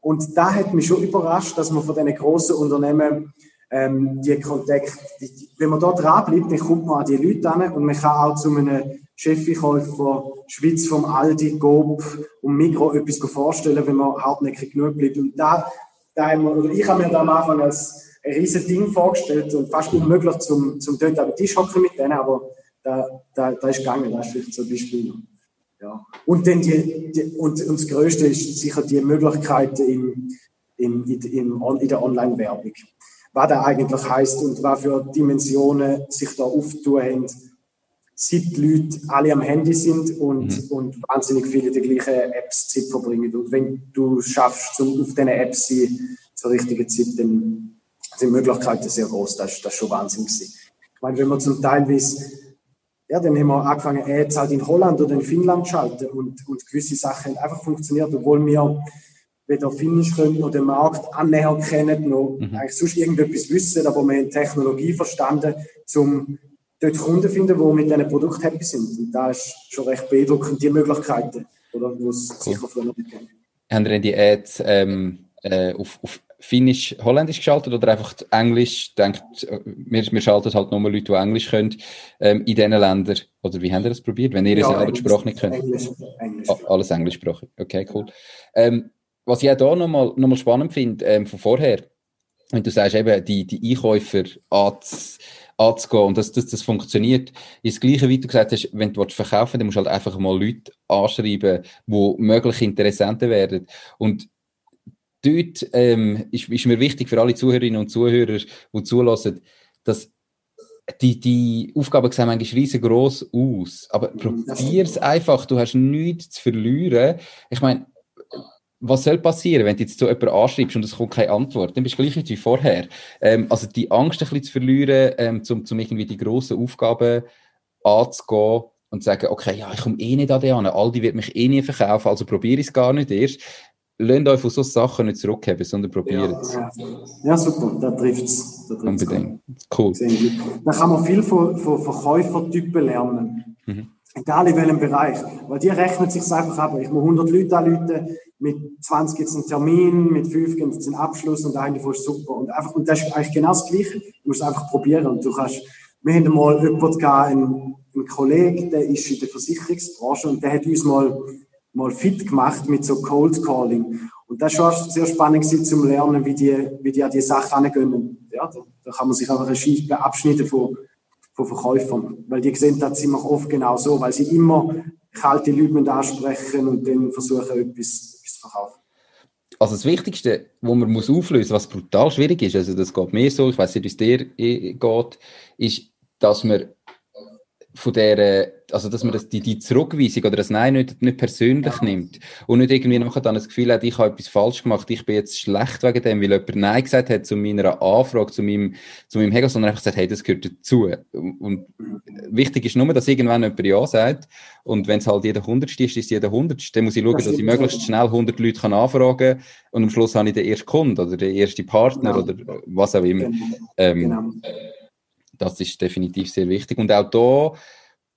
Und da hat mich schon überrascht, dass man von diesen grossen Unternehmen ähm, die Kontakt, die, die, wenn man da dran bleibt, dann kommt man an die Leute an und man kann auch zu einem Chefeinkäufer Schweiz vom Aldi, Coop und Migro etwas vorstellen, wenn man hartnäckig genug bleibt. Und da, da haben wir, oder ich habe mir da am Anfang als ein riesiges Ding vorgestellt und fast unmöglich zum, zum dort am Tisch hocken mit denen, aber da, da, da ist gegangen, das ist vielleicht ein Beispiel. Ja. Und, dann die, die, und, und das Größte ist sicher die Möglichkeiten im, im, in, in der Online-Werbung. Was das eigentlich heißt und was für Dimensionen sich da auftun haben, seit die Leute alle am Handy sind und, mhm. und wahnsinnig viele die gleichen Apps Zeit verbringen. Und wenn du schaffst, zum, auf diesen Apps sein, zur richtigen Zeit, dann sind die Möglichkeiten sehr groß. Das, das ist schon Wahnsinn gewesen. Ich meine, wenn man zum Teil ja, dann haben wir angefangen, Ads halt in Holland oder in Finnland zu schalten und, und gewisse Sachen haben einfach funktioniert, obwohl wir weder Finnisch können oder den Markt annähernd kennen, noch mhm. eigentlich sonst irgendetwas wissen, aber wir haben Technologie verstanden, um dort Kunden finden, die mit diesem Produkt happy sind. Und da ist schon recht beeindruckend, die Möglichkeiten, oder, die es cool. sicher früher nicht gegeben Haben Sie die Ads ähm, äh, auf, auf Finnisch, Holländisch geschaltet oder einfach Englisch? Denkt, wir, wir schalten halt nur Leute, die Englisch können, ähm, in diesen Ländern. Oder wie habt ihr das probiert, wenn ihr ja, selber die Sprache nicht könnt? Englisch. Englisch. Ah, alles Englischsprachig. Okay, cool. Ähm, was ich auch hier nochmal noch spannend finde, ähm, von vorher, wenn du sagst, eben, die, die Einkäufer anz, anzugehen und dass das, das funktioniert. Ist das Gleiche, wie du gesagt hast, wenn du verkaufen willst, dann musst du halt einfach mal Leute anschreiben, die möglich Interessenten werden. Und dort ähm, ist, ist mir wichtig für alle Zuhörerinnen und Zuhörer, die zulassen, dass die, die Aufgaben sehen manchmal riesengroß aus. Aber probier es einfach. Du hast nichts zu verlieren. Ich meine, was soll passieren, wenn du jetzt so jemanden anschreibst und es kommt keine Antwort? Dann bist du gleich wie vorher. Ähm, also die Angst ein bisschen zu verlieren, ähm, um, um irgendwie die grossen Aufgaben anzugehen und zu sagen, okay, ja, ich komme eh nicht an die an, Aldi wird mich eh nie verkaufen, also probiere ich es gar nicht erst. Lasst euch von solchen Sachen nicht zurückheben, sondern probiert es. Ja, ja, super, da trifft es. Unbedingt. Cool. Dann kann man viel von, von Verkäufertypen lernen. Mhm. Egal in welchem Bereich. Weil die rechnet sich einfach ab. Ich muss 100 Leute anrufen, mit 20 gibt es einen Termin, mit 5 gibt es einen Abschluss und eine ist super. Und, einfach, und das ist eigentlich genau das Gleiche. Du musst es einfach probieren. Und du kannst, wir haben mal jemanden einen, einen Kollegen, der ist in der Versicherungsbranche und der hat uns mal, mal fit gemacht mit so Cold Calling. Und das war sehr spannend gewesen, zum Lernen, wie die, wie die an die Sache angehen. Ja, da, da kann man sich einfach eine Scheibe abschneiden von, Verkäufern. Weil die sehen das ziemlich oft genau so, weil sie immer kalte Leute ansprechen und dann versuchen, etwas, etwas zu verkaufen. Also das Wichtigste, was man muss auflösen, was brutal schwierig ist, also das geht mir so, ich weiß nicht, wie es dir äh, geht, ist, dass man von der, also dass man das, die, die Zurückweisung oder das Nein nicht, nicht persönlich nimmt und nicht irgendwie nachher dann das Gefühl hat, ich habe etwas falsch gemacht, ich bin jetzt schlecht wegen dem, weil jemand Nein gesagt hat zu meiner Anfrage, zu meinem, zu meinem Hegel, sondern einfach gesagt, hey, das gehört dazu. Und wichtig ist nur, dass irgendwann jemand Ja sagt und wenn es halt jeder Hundertste ist, ist jeder Hundertste. Dann muss ich schauen, dass ich möglichst schnell 100 Leute kann anfragen und am Schluss habe ich den ersten Kunden oder den ersten Partner genau. oder was auch immer. Genau. Ähm, genau. Das ist definitiv sehr wichtig. Und auch da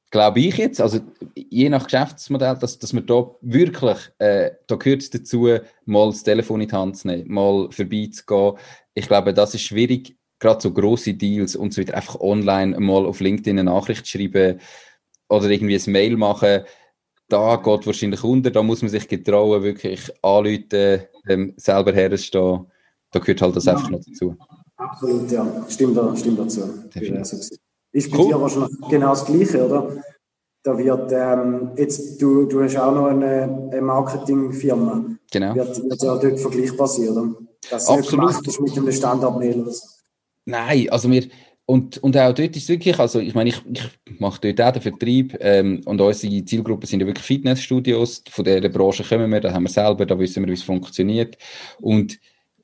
glaube ich jetzt, also je nach Geschäftsmodell, dass, dass man da wirklich, äh, da gehört es dazu, mal das Telefon in die Hand zu nehmen, mal vorbeizugehen. Ich glaube, das ist schwierig, gerade so grosse Deals und so wieder einfach online mal auf LinkedIn eine Nachricht schreiben oder irgendwie ein Mail machen. Da geht wahrscheinlich unter, da muss man sich getrauen, wirklich anrufen, ähm, selber herstehen. Da gehört halt das einfach noch dazu. Absolut, ja. Stimmt, stimmt dazu. Ist bei cool. dir wahrscheinlich genau das Gleiche, oder? da wird ähm, jetzt, du, du hast auch noch eine, eine Marketingfirma. Genau. Wird, wird ja dort vergleichbar sein, oder? Dass Absolut. ist mit einem Standardmail oder so. Nein, also wir, und, und auch dort ist es wirklich, also ich meine, ich, ich mache dort auch den Vertrieb ähm, und unsere Zielgruppe sind ja wirklich Fitnessstudios, von dieser Branche kommen wir, da haben wir selber, da wissen wir, wie es funktioniert und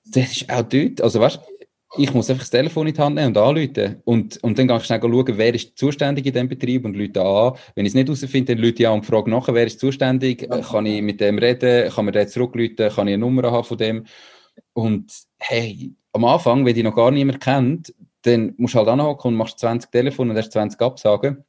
das ist auch dort, also weißt ich muss einfach das Telefon in die Hand nehmen und anrufen. Und, und dann gehe ich schnell schauen, wer ist zuständig in diesem Betrieb und Leute an. Wenn ich es nicht herausfinde, dann Leute ich an und frage nachher, wer ist zuständig, ja. kann ich mit dem reden, kann man den zurückrufen, kann ich eine Nummer haben von dem. Und hey, am Anfang, wenn die noch gar niemand kennt, dann musst du halt anhocken und machst 20 Telefone und hast 20 Absagen.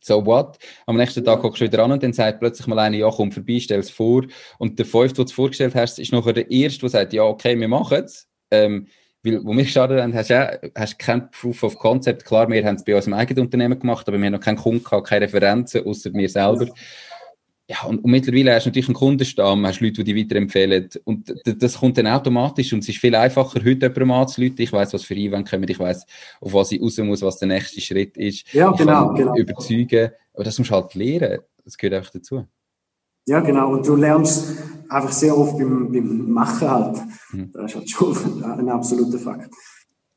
So what? Am nächsten Tag guckst du wieder an und dann sagt plötzlich mal einer, ja, komm vorbei, stell es vor. Und der fünfte, den du vorgestellt hast, ist nachher der erste, der sagt, ja, okay, wir machen es. Ähm, weil, wo wir gestartet haben, hast du ja, hast kein Proof of Concept. Klar, wir haben es bei unserem eigenen Unternehmen gemacht, aber wir haben noch keinen Kunden gehabt, keine Referenzen, außer mir selber. Ja, und, und, mittlerweile hast du natürlich einen Kundenstamm, hast Leute, die dich weiterempfehlen. Und das kommt dann automatisch und es ist viel einfacher, heute jemandem anzuleuten. Ich weiß, was für Event kommen, ich weiß, auf was ich raus muss, was der nächste Schritt ist. Ja, genau, genau. Überzeugen. Aber das musst du halt lernen. Das gehört einfach dazu. Ja, genau. Und du lernst einfach sehr oft beim, beim Machen halt. Mhm. Das ist halt schon ein absoluter Fakt.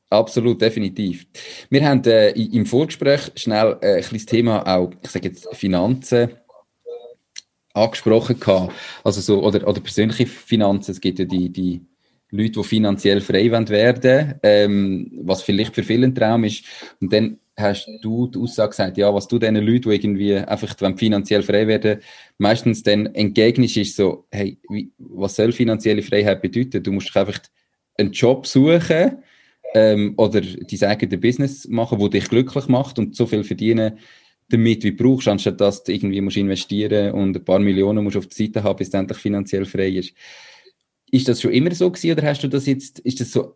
Absolut, definitiv. Wir haben äh, im Vorgespräch schnell äh, ein kleines Thema auch, ich sage jetzt Finanzen angesprochen gehabt. Also so, oder, oder persönliche Finanzen. Es gibt ja die, die Leute, die finanziell frei werden, ähm, was vielleicht für viele ein Traum ist. Und dann hast du die Aussage gesagt, ja, was du diesen Leuten, die irgendwie einfach finanziell frei werden, meistens dann entgegnest, ist so, hey, wie, was soll finanzielle Freiheit bedeuten? Du musst einfach einen Job suchen ähm, oder dein eigenes Business machen, wo dich glücklich macht und so viel verdienen damit, wie du brauchst, anstatt dass du irgendwie musst investieren und ein paar Millionen musst auf die Seite haben, bis du endlich finanziell frei ist. Ist das schon immer so gewesen oder hast du das jetzt, ist das so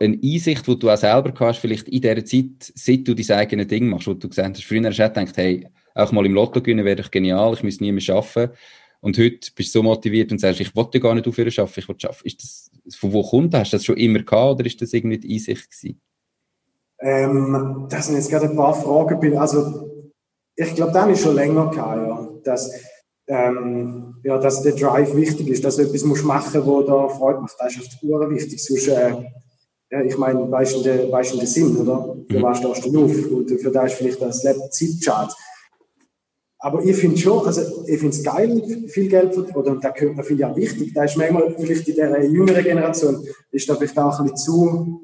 eine Einsicht, die du auch selber hast, vielleicht in dieser Zeit, seit du dein eigenes Ding machst, wo du gesagt hast, früher hast du gedacht, hey, auch mal im Lotto gewinnen wäre doch genial, ich muss nie mehr arbeiten. Und heute bist du so motiviert und sagst, ich wollte gar nicht aufhören arbeiten, ich will arbeiten. Ist das, von wo kommt das? Hast du das schon immer gehabt oder ist das irgendwie die Einsicht gewesen? Ähm, das sind jetzt gerade ein paar Fragen. Also, ich glaube, das ist schon länger gehabt, ja. Dass, ähm, ja, dass der Drive wichtig ist, dass du etwas machen musst, das da Freude macht. Das ist oft wichtig. Sonst, äh, ja, ich meine, weißt du den, weißt du den Sinn, oder? Mhm. was stehst du auf? Und für das ist vielleicht das Leben Zeit schade. Aber ich finde schon, also ich finde es geil, viel Geld zu oder da finde ich auch wichtig. Da ist manchmal vielleicht in der jüngeren Generation, ist da vielleicht auch ein bisschen zu,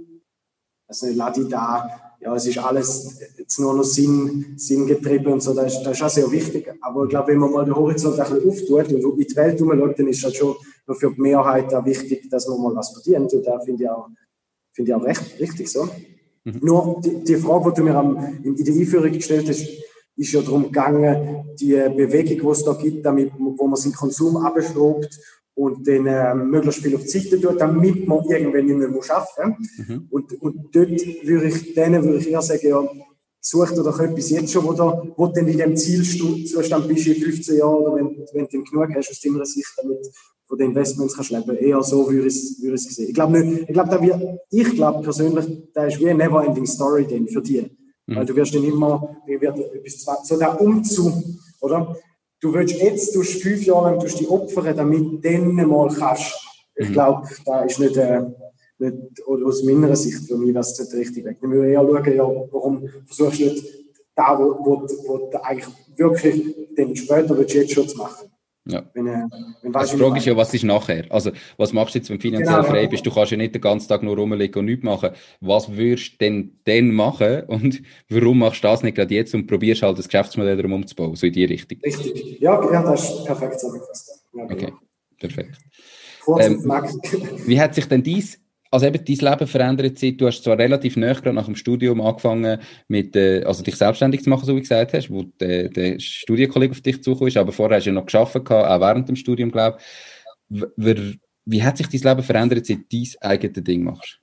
also Ladi da, ja, es ist alles jetzt nur noch Sinn, Sinn getrieben und so, das ist, das ist auch sehr wichtig. Aber ich glaube, wenn man mal den Horizont ein bisschen auftut und in die Welt schaut, dann ist das schon für die Mehrheit auch wichtig, dass man mal was verdient. Und da finde ich auch, Finde ich auch recht, richtig so. Mhm. Nur die, die, Frage, die du mir am, in, der Einführung gestellt hast, ist ja darum gegangen, die Bewegung, die es da gibt, damit, wo man seinen Konsum abschraubt und den äh, möglichst viel auf die Seite tut, damit man irgendwann nicht mehr muss arbeiten muss. Mhm. Und, und dort würde ich denen würde ich eher sagen, ja, such dir doch etwas jetzt schon, wo, da, wo du in dem Zielzustand bist in 15 Jahren oder wenn, wenn du genug hast aus deiner Sicht, damit von den Investments kannst leben. Eher so würde ich es, würde ich es sehen. Ich glaube nicht, ich glaube, da wird, ich glaube persönlich, da ist wie eine never-ending Story denn für dich. Mhm. Weil du wirst dann immer, bis zwei, so der Umzug, oder? Du willst jetzt, du fünf Jahre lang die opfern, damit du dann mal kannst. Ich mhm. glaube, da ist nicht, äh, nicht, oder aus meiner Sicht für mich, das nicht richtig weg. Dann würde eher schauen, ja, warum versuchst du nicht da, wo, wo, wo du eigentlich wirklich den später willst, jetzt schon zu machen. Ja. Wenn, äh, wenn also die Frage ist ja, was ist nachher? Also, was machst du jetzt, wenn du finanziell genau. frei bist? Du kannst ja nicht den ganzen Tag nur rumliegen und nichts machen. Was würdest du denn dann machen und warum machst du das nicht gerade jetzt und probierst halt das Geschäftsmodell darum umzubauen, so in die Richtung? Richtig. Ja, ja das ist perfekt zusammengefasst. Ja, genau. Okay, perfekt. Ähm, wie hat sich denn dies also eben dein Leben verändert sich. Du hast zwar relativ nah gerade nach dem Studium angefangen, mit, äh, also dich selbstständig zu machen, so wie du gesagt hast, wo der, der Studienkollege auf dich zugekommen ist, aber vorher hast du ja noch gearbeitet, auch während dem Studium, glaube ich. Wie, wie hat sich dein Leben verändert, seit du dein eigenes Ding machst?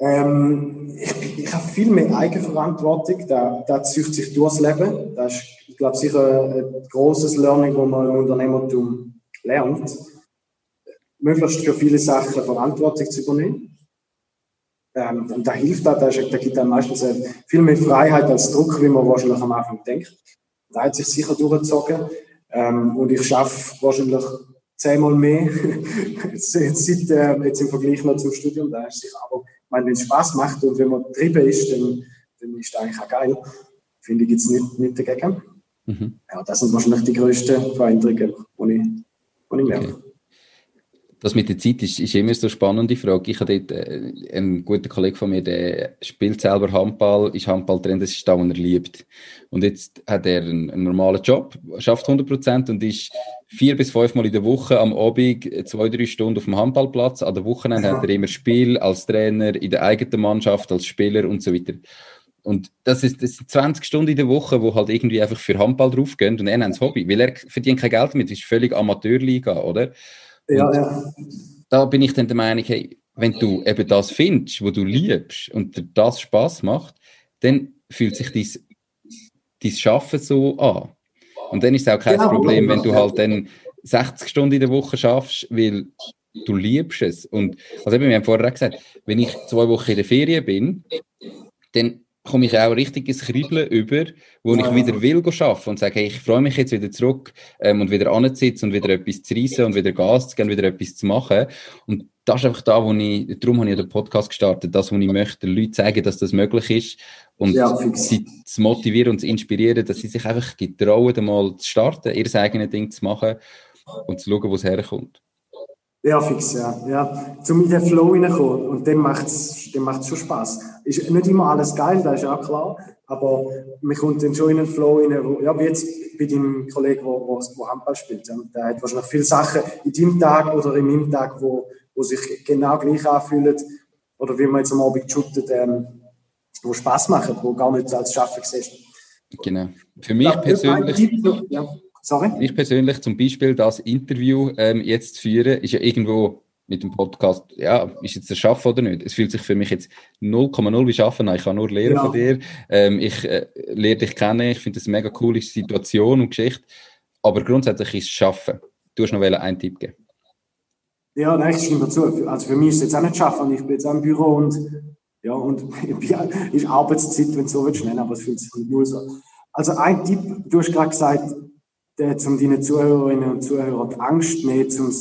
Ähm, ich, ich habe viel mehr Eigenverantwortung. Da, da zieht sich durchs Leben. Das ist, ich glaube, sicher ein großes Learning, das man im Unternehmertum lernt möglichst für viele Sachen Verantwortung zu übernehmen. Ähm, und da hilft das, da, da gibt dann meistens viel mehr Freiheit als Druck, wie man wahrscheinlich am Anfang denkt. der hat sich sicher durchgezogen. Ähm, und ich schaffe wahrscheinlich zehnmal mehr jetzt, jetzt, äh, jetzt im Vergleich noch zum Studium. Da ist sicher, aber ich meine, wenn es Spaß macht und wenn man getrieben ist, dann, dann ist das eigentlich auch geil. Finde ich jetzt nicht, nicht dagegen. Mhm. Ja, das sind wahrscheinlich die größten Veränderungen, die ich, die ich merke. Okay. Das mit der Zeit ist, ist immer so eine spannende Frage. Ich habe dort äh, einen guten Kollegen von mir, der spielt selber Handball, ist Handballtrainer, das ist da, was er liebt. Und jetzt hat er einen, einen normalen Job, schafft 100 Prozent und ist vier bis fünf Mal in der Woche am Abend zwei, drei Stunden auf dem Handballplatz. An der Wochenende ja. hat er immer Spiel als Trainer, in der eigenen Mannschaft, als Spieler und so weiter. Und das ist, das sind 20 Stunden in der Woche, wo halt irgendwie einfach für Handball draufgehen und er nennt es Hobby, weil er verdient kein Geld das ist völlig Amateurliga, oder? Ja, ja. Da bin ich dann der Meinung, hey, wenn du eben das findest, wo du liebst und dir das Spaß macht, dann fühlt sich dein, dein Schaffen so an. Und dann ist es auch kein genau, Problem, wenn du halt dann 60 Stunden in der Woche schaffst, weil du liebst es. Und also eben, wir haben vorher auch gesagt, wenn ich zwei Wochen in der Ferien bin, dann komme ich auch richtig ins Kribbeln über, wo ja. ich wieder will arbeiten und sage, hey, ich freue mich jetzt wieder zurück ähm, und wieder anzusitzen und wieder etwas zu reissen und wieder Gas zu geben, wieder etwas zu machen. Und das ist einfach da, wo ich, darum habe ich den Podcast gestartet, das, wo ich möchte, den Leuten zeigen, dass das möglich ist und ja, sie zu motivieren und zu inspirieren, dass sie sich einfach getrauen, einmal zu starten, ihr eigenes Ding zu machen und zu schauen, wo es herkommt. Ja, fix, ja. ja. Zum in den Flow reinkommen. Und dann macht es dann macht's schon Spaß. Ist nicht immer alles geil, das ist auch klar. Aber man kommt dann schon in den Flow rein. Wo, ja, wie jetzt bei deinem Kollegen, der wo, wo Handball spielt. Ja. Der hat wahrscheinlich viele Sachen in deinem Tag oder in meinem Tag, wo, wo sich genau gleich anfühlen. Oder wie man jetzt am Abend shootet, ähm, wo Spaß machen, wo gar nicht als Schaffen siehst. Genau. Für mich ja, persönlich. Ja. Sorry? Ich persönlich zum Beispiel das Interview ähm, jetzt führen, ist ja irgendwo mit dem Podcast, ja, ist jetzt ein Schaffen oder nicht? Es fühlt sich für mich jetzt 0,0 wie Schaffen an. Ich kann nur lernen ja. von dir. Ähm, ich äh, lerne dich kennen. Ich finde das eine mega coole Situation und Geschichte. Aber grundsätzlich ist es Schaffen. Du hast noch einen Tipp geben. Ja, nein, ich stimme dazu. Also für mich ist es jetzt auch nicht Schaffen. Ich bin jetzt auch im Büro und ja, und ist Arbeitszeit, wenn du so willst nennen, aber es fühlt sich nicht null so. Also ein Tipp, du hast gerade gesagt, der, um deinen Zuhörerinnen und Zuhörern die Angst nehmen, um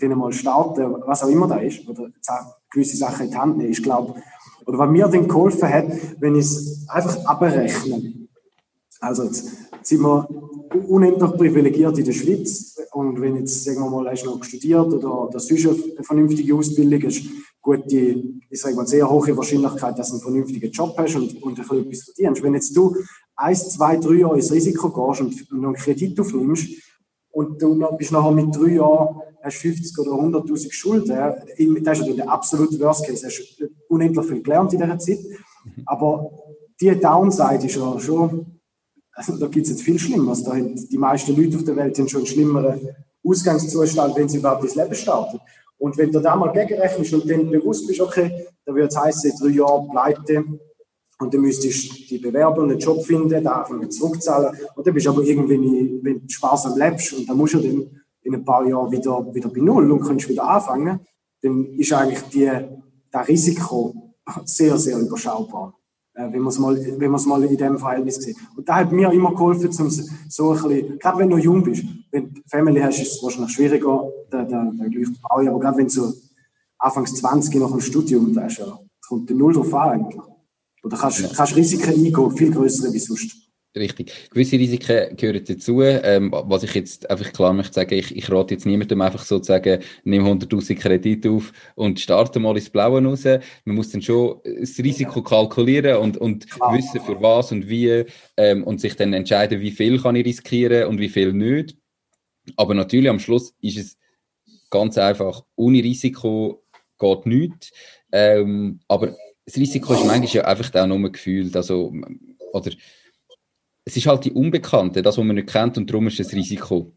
denen mal starten, was auch immer da ist, oder gewisse Sachen in die Hand nehmen. Ich glaube, oder was mir dann geholfen hat, wenn ich es einfach abrechne. Also, jetzt sind wir unendlich privilegiert in der Schweiz. Und wenn jetzt, sagen wir mal, hast du noch studiert oder das ist eine vernünftige Ausbildung, hast gute, ich sage mal, sehr hohe Wahrscheinlichkeit, dass du einen vernünftigen Job hast und, und ein bisschen etwas verdienst. Wenn jetzt du eins, zwei, drei Jahre ins Risiko gehst und, und einen Kredit aufnimmst und du bist nachher mit drei Jahren hast 50 oder 100.000 Schulden, das ist ja der absolute Worst Case. Du unendlich viel gelernt in dieser Zeit. Aber die Downside ist ja schon, also da gibt es jetzt viel Schlimmeres. Da die meisten Leute auf der Welt haben schon einen schlimmeren Ausgangszustand, wenn sie überhaupt ins Leben starten. Und wenn du da mal gegenrechnest und dann bewusst bist, okay, dann würde es heißen, drei Jahre pleite, und dann müsstest du die Bewerber einen Job finden, da anfangen zurückzahlen. Und dann bist du aber irgendwie, wenn du sparsam lebst und dann musst du dann in ein paar Jahren wieder, wieder bei Null und kannst wieder anfangen, dann ist eigentlich die, das Risiko sehr, sehr überschaubar. Äh, wenn man es mal, wenn man es mal in dem Verhältnis sieht. Und da hat mir immer geholfen, um so ein bisschen, gerade wenn du jung bist, wenn du Family hast, ist es wahrscheinlich schwieriger, da, da, da gleich aber gerade wenn du so anfangs 20 nach dem Studium, da ist ja, kommt der Null drauf an eigentlich. Oder kannst, kannst Risiken eingehen, viel größere wie sonst. Richtig. Gewisse Risiken gehören dazu. Ähm, was ich jetzt einfach klar möchte sagen, ich, ich rate jetzt niemandem einfach sozusagen, nimm 100.000 Kredit auf und starte mal ins Blaue raus. Man muss dann schon das Risiko kalkulieren und, und Klar. wissen, für was und wie ähm, und sich dann entscheiden, wie viel kann ich riskieren und wie viel nicht. Aber natürlich am Schluss ist es ganz einfach, ohne Risiko geht nichts. Ähm, aber das Risiko ist manchmal ja einfach auch nur gefühlt. Also, oder es ist halt die Unbekannte, das, was man nicht kennt, und darum ist es Risiko.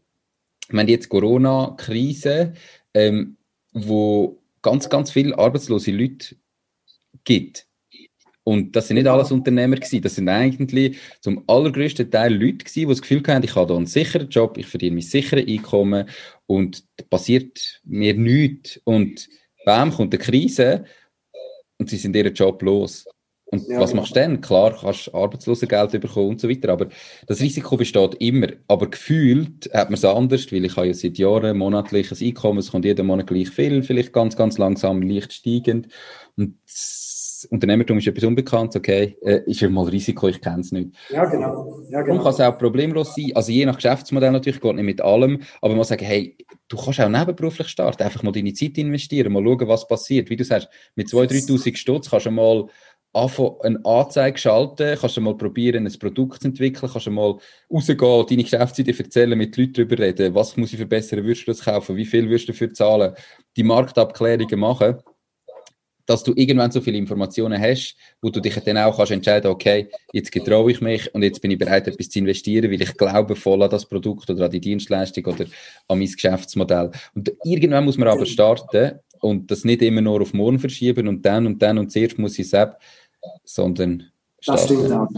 Wir haben jetzt Corona-Krise, ähm, wo ganz, ganz viele arbeitslose Leute gibt. Und das sind nicht alles Unternehmer gewesen. Das sind eigentlich zum allergrößten Teil Leute gewesen, die das Gefühl haben, ich habe hier einen sicheren Job, ich verdiene mein sicheres Einkommen und passiert mir nichts. Und bam, kommt eine Krise und sie sind ihren Job los. Und ja, was genau. machst du dann? Klar, kannst Arbeitslosengeld bekommen und so weiter, aber das Risiko besteht immer. Aber gefühlt hat man es anders, weil ich habe ja seit Jahren monatliches Einkommen, es kommt jeden Monat gleich viel, vielleicht ganz, ganz langsam, leicht steigend. Und Unternehmertum ist etwas Unbekanntes, okay, äh, ist ja mal Risiko, ich kenne es nicht. Ja, genau. Ja, genau. Und kann es auch problemlos sein, also je nach Geschäftsmodell natürlich, geht nicht mit allem, aber man sagen, hey, du kannst auch nebenberuflich starten, einfach mal deine Zeit investieren, mal schauen, was passiert. Wie du sagst, mit 2'000, 3'000 Stutz kannst du mal eine Anzeige schalten, kannst du mal probieren, ein Produkt zu entwickeln, kannst du mal rausgehen, deine Geschäftsidee erzählen, mit Leuten darüber reden, was muss ich verbessern, würdest du das kaufen, wie viel würdest du dafür zahlen, die Marktabklärungen machen dass du irgendwann so viele Informationen hast, wo du dich dann auch kannst entscheiden, okay, jetzt getraue ich mich und jetzt bin ich bereit, etwas zu investieren, weil ich glaube voll an das Produkt oder an die Dienstleistung oder an mein Geschäftsmodell. Und irgendwann muss man aber starten und das nicht immer nur auf morgen verschieben und dann und dann und zuerst muss ich es sondern. Das stimmt auch.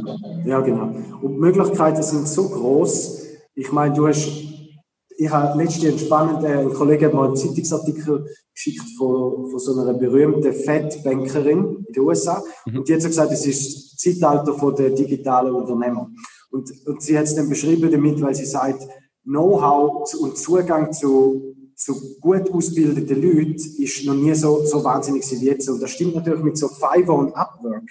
Ja, genau. Und die Möglichkeiten sind so groß. Ich meine, du hast ich habe letztens einen spannenden, ein Kollege hat mal einen Zeitungsartikel geschickt von, von so einer berühmten Fettbankerin in den USA. Mhm. Und die hat so gesagt, es ist das Zeitalter von der digitalen Unternehmer. Und, und sie hat es dann beschrieben damit, weil sie sagt, Know-how und Zugang zu, zu gut ausgebildeten Leuten ist noch nie so, so wahnsinnig wie jetzt. Und das stimmt natürlich mit so Fiverr und Upwork.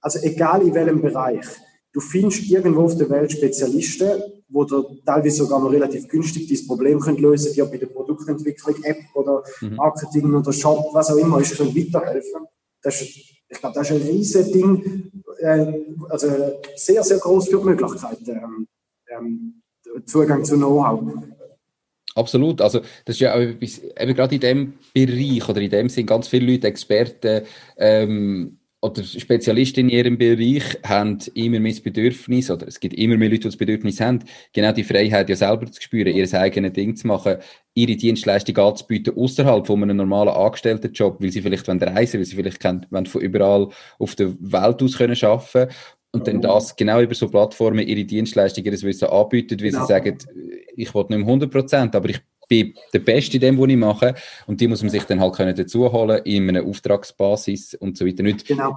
Also egal in welchem Bereich. Du findest irgendwo auf der Welt Spezialisten, wo du teilweise sogar noch relativ günstig dieses Problem könnt lösen die bei der Produktentwicklung, App oder mhm. Marketing oder Shop, was auch immer, ist, können weiterhelfen. Das ist, ich glaube, das ist ein riesiges Ding, äh, also sehr, sehr groß für die Möglichkeiten, ähm, ähm, Zugang zu Know-how. Absolut. Also, das ist ja auch etwas, eben gerade in dem Bereich oder in dem sind ganz viele Leute Experten, ähm, oder Spezialisten in ihrem Bereich haben immer mehr das Bedürfnis, oder es gibt immer mehr Leute, die das Bedürfnis haben, genau die Freiheit ja selber zu spüren, ihr eigenes Ding zu machen, ihre Dienstleistung anzubieten, außerhalb von einem normalen Angestelltenjob, weil sie vielleicht reisen wollen, weil sie vielleicht von überall auf der Welt aus können arbeiten und dann das genau über so Plattformen ihre Dienstleistungen, ihres Wissen anbieten, weil ja. sie sagen, ich will nicht mehr 100 Prozent, aber ich bin der Beste in dem, was ich mache. Und die muss man sich dann halt können dazu holen in einer Auftragsbasis und so weiter. Nicht genau.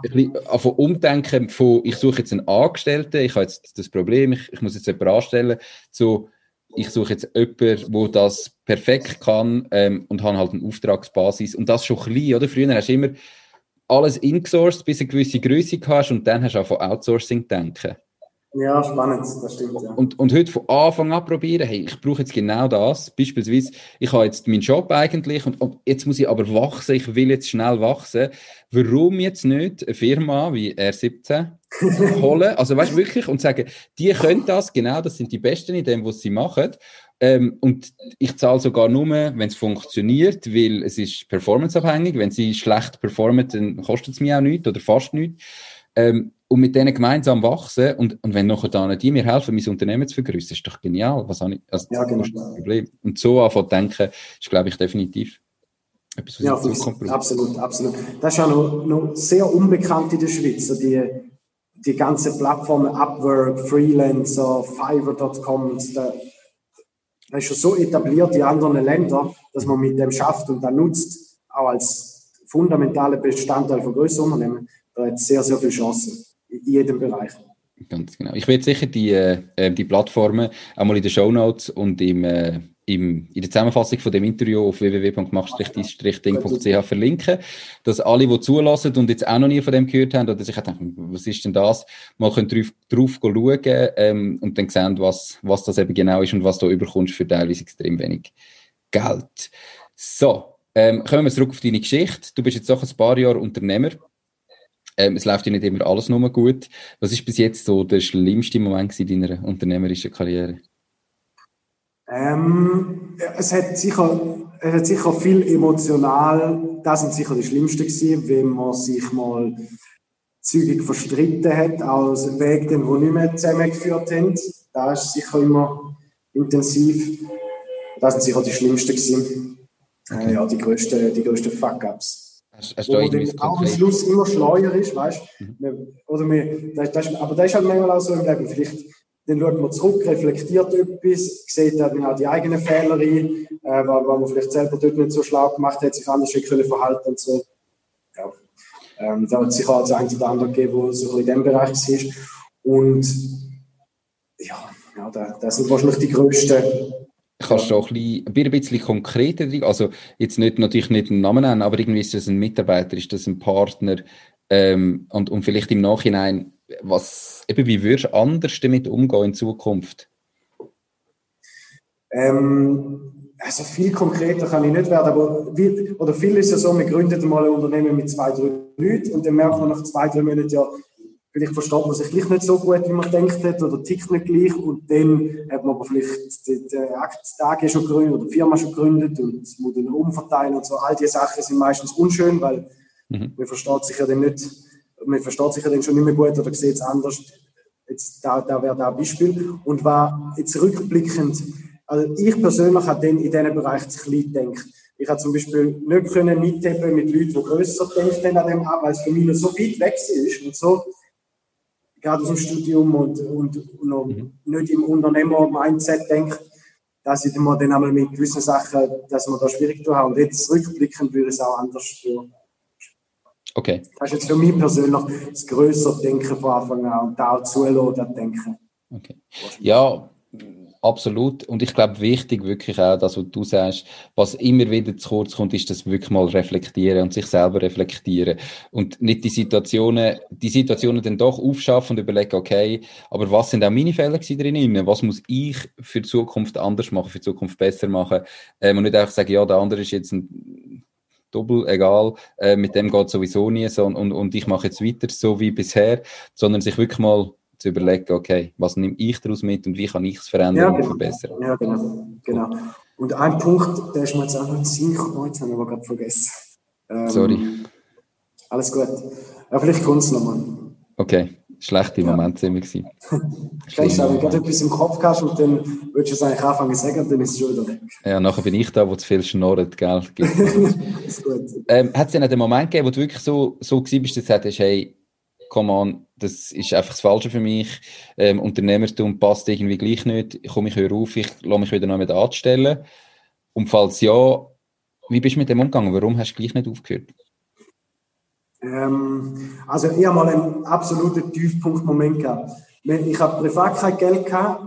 von umdenken von, ich suche jetzt einen Angestellten, ich habe jetzt das Problem, ich, ich muss jetzt jemanden anstellen, zu, ich suche jetzt jemanden, der das perfekt kann ähm, und habe halt eine Auftragsbasis. Und das schon klein, oder? Früher hast du immer alles ingesourced, bis du eine gewisse Größe hast und dann hast du auch von Outsourcing denken. Ja, spannend, das stimmt. Ja. Und, und heute von Anfang an probieren, hey, ich brauche jetzt genau das. Beispielsweise, ich habe jetzt meinen Job eigentlich und, und, jetzt muss ich aber wachsen, ich will jetzt schnell wachsen. Warum jetzt nicht eine Firma wie R17 holen? Also weißt du wirklich und sagen, die können das, genau, das sind die Besten in dem, was sie machen. Ähm, und ich zahle sogar nur, wenn es funktioniert, weil es ist performanceabhängig. Wenn sie schlecht performen, dann kostet es mir auch nichts oder fast nichts. Ähm, und mit denen gemeinsam wachsen und, und wenn nachher dann die mir helfen, mein Unternehmen zu vergrößern, ist doch genial. Was habe ich, also ja, genau. das Problem. Und so anfangen denken, ist, glaube ich, definitiv etwas, was ja, absolut, absolut. Das ist ja noch, noch sehr unbekannt in der Schweiz, so die, die ganze Plattformen Upwork, Freelancer, Fiverr.com, da, das ist schon so etabliert in anderen Ländern, dass man mit dem schafft und dann nutzt, auch als fundamentale Bestandteil von größeren Unternehmen, da hat sehr, sehr viele Chancen in jedem Bereich. Ganz genau. Ich werde sicher die, äh, die Plattformen einmal in den Show Notes und im, äh, im, in der Zusammenfassung von dem Interview auf www.mach-ding.ch verlinken, dass alle, die zulassen und jetzt auch noch nie von dem gehört haben oder sich denken, was ist denn das, mal können drauf, drauf schauen ähm, und dann sehen, was, was das eben genau ist und was du überkommst für teilweise extrem wenig Geld. So, ähm, kommen wir zurück auf deine Geschichte. Du bist jetzt auch ein paar Jahre Unternehmer. Ähm, es läuft ja nicht immer alles nur gut. Was ist bis jetzt so der schlimmste Moment in deiner unternehmerischen Karriere? Ähm, es, hat sicher, es hat sicher viel emotional, das sind sicher die schlimmsten gewesen, wenn man sich mal zügig verstritten hat, aus Wegen, die nicht mehr zusammengeführt haben. Da ist sicher immer intensiv. Das sind sicher die schlimmsten gewesen. Okay. Äh, ja, die größten, die größten Fuck-Ups. Hast, hast wo man auch am Schluss immer schleuer ist, weißt mhm. Oder wir, das, das, aber das ist halt manchmal auch so im Leben. Vielleicht dann schaut man zurück, reflektiert etwas, sieht dann auch die eigenen Fehler ein, äh, weil, weil man vielleicht selber dort nicht so schlau gemacht hat, sich anders können verhalten und so. Ja. Ähm, da hat es sicher auch das eine oder andere gegeben, wo so in diesem Bereich war. Und ja, ja das sind wahrscheinlich die grössten Kannst du auch ein bisschen, ein bisschen konkreter, also jetzt nicht, natürlich nicht einen Namen nennen, aber irgendwie ist das ein Mitarbeiter, ist das ein Partner ähm, und, und vielleicht im Nachhinein, was, eben, wie würdest du anders damit umgehen in Zukunft? Ähm, also viel konkreter kann ich nicht werden, aber wie, oder viel ist ja so, man gründet mal ein Unternehmen mit zwei, drei Leuten und dann merkt man nach zwei, drei Monaten, ja, vielleicht versteht man sich gleich nicht so gut, wie man denkt hat, oder tickt nicht gleich und dann hat man aber vielleicht den, den Aktientag schon gegründet oder die Firma schon gegründet und muss dann umverteilen und so. All diese Sachen sind meistens unschön, weil mhm. man versteht sich ja dann nicht, man versteht sich ja dann schon nicht mehr gut oder sieht es anders. Jetzt, da, da wäre da ein Beispiel. Und war jetzt rückblickend, also ich persönlich habe dann in diesem Bereich zu klein gedacht. Ich habe zum Beispiel nicht können mitheben mit Leuten, die grösser denken an dem an, weil es für mich so weit weg ist und so gerade aus dem Studium und, und noch mhm. nicht im Unternehmer-Mindset denkt, dass ich mir dann einmal mit gewissen Sachen, dass man da schwierig tun haben. Und jetzt rückblickend würde ich es auch anders spüren. Okay. Das ist jetzt für mich persönlich das größere Denken von Anfang an und da auch zulassen, denken. Okay. Ja, Absolut. Und ich glaube, wichtig wirklich auch, dass was du sagst, was immer wieder zu kurz kommt, ist das wirklich mal reflektieren und sich selber reflektieren. Und nicht die Situationen, die Situationen dann doch aufschaffen und überlegen, okay, aber was sind auch meine Fehler drin? Was muss ich für die Zukunft anders machen, für die Zukunft besser machen? Ähm, und nicht einfach sagen, ja, der andere ist jetzt ein Doppel, egal, äh, mit dem geht sowieso nie so und, und, und ich mache jetzt weiter so wie bisher, sondern sich wirklich mal zu überlegen, okay, was nehme ich daraus mit und wie kann ich es verändern ja, und genau. verbessern. Ja, genau. genau. Und ein Punkt, der ist mir jetzt auch noch in Sinn gekommen, jetzt habe ich aber gerade vergessen. Ähm, Sorry. Alles gut. Ja, vielleicht kommt es nochmal. Okay, schlechte ja. Momente sind wir gewesen. Kennst du, wenn du gerade etwas im Kopf hast und dann würdest du es eigentlich anfangen zu sagen und dann ist es schon wieder weg. Ja, nachher bin ich da, wo zu viel schnurrt, gell? ist gut. Ähm, Hat es denn einen Moment gegeben, wo du wirklich so, so gewesen bist, dass du sagst, hey, come on, das ist einfach das Falsche für mich. Ähm, Unternehmertum passt irgendwie gleich nicht. Ich komme, ich höre auf, ich lasse mich wieder noch mit anstellen. Und falls ja, wie bist du mit dem umgegangen? Warum hast du gleich nicht aufgehört? Ähm, also ich habe mal einen absoluten Tiefpunktmoment gehabt. Ich habe privat kein Geld gehabt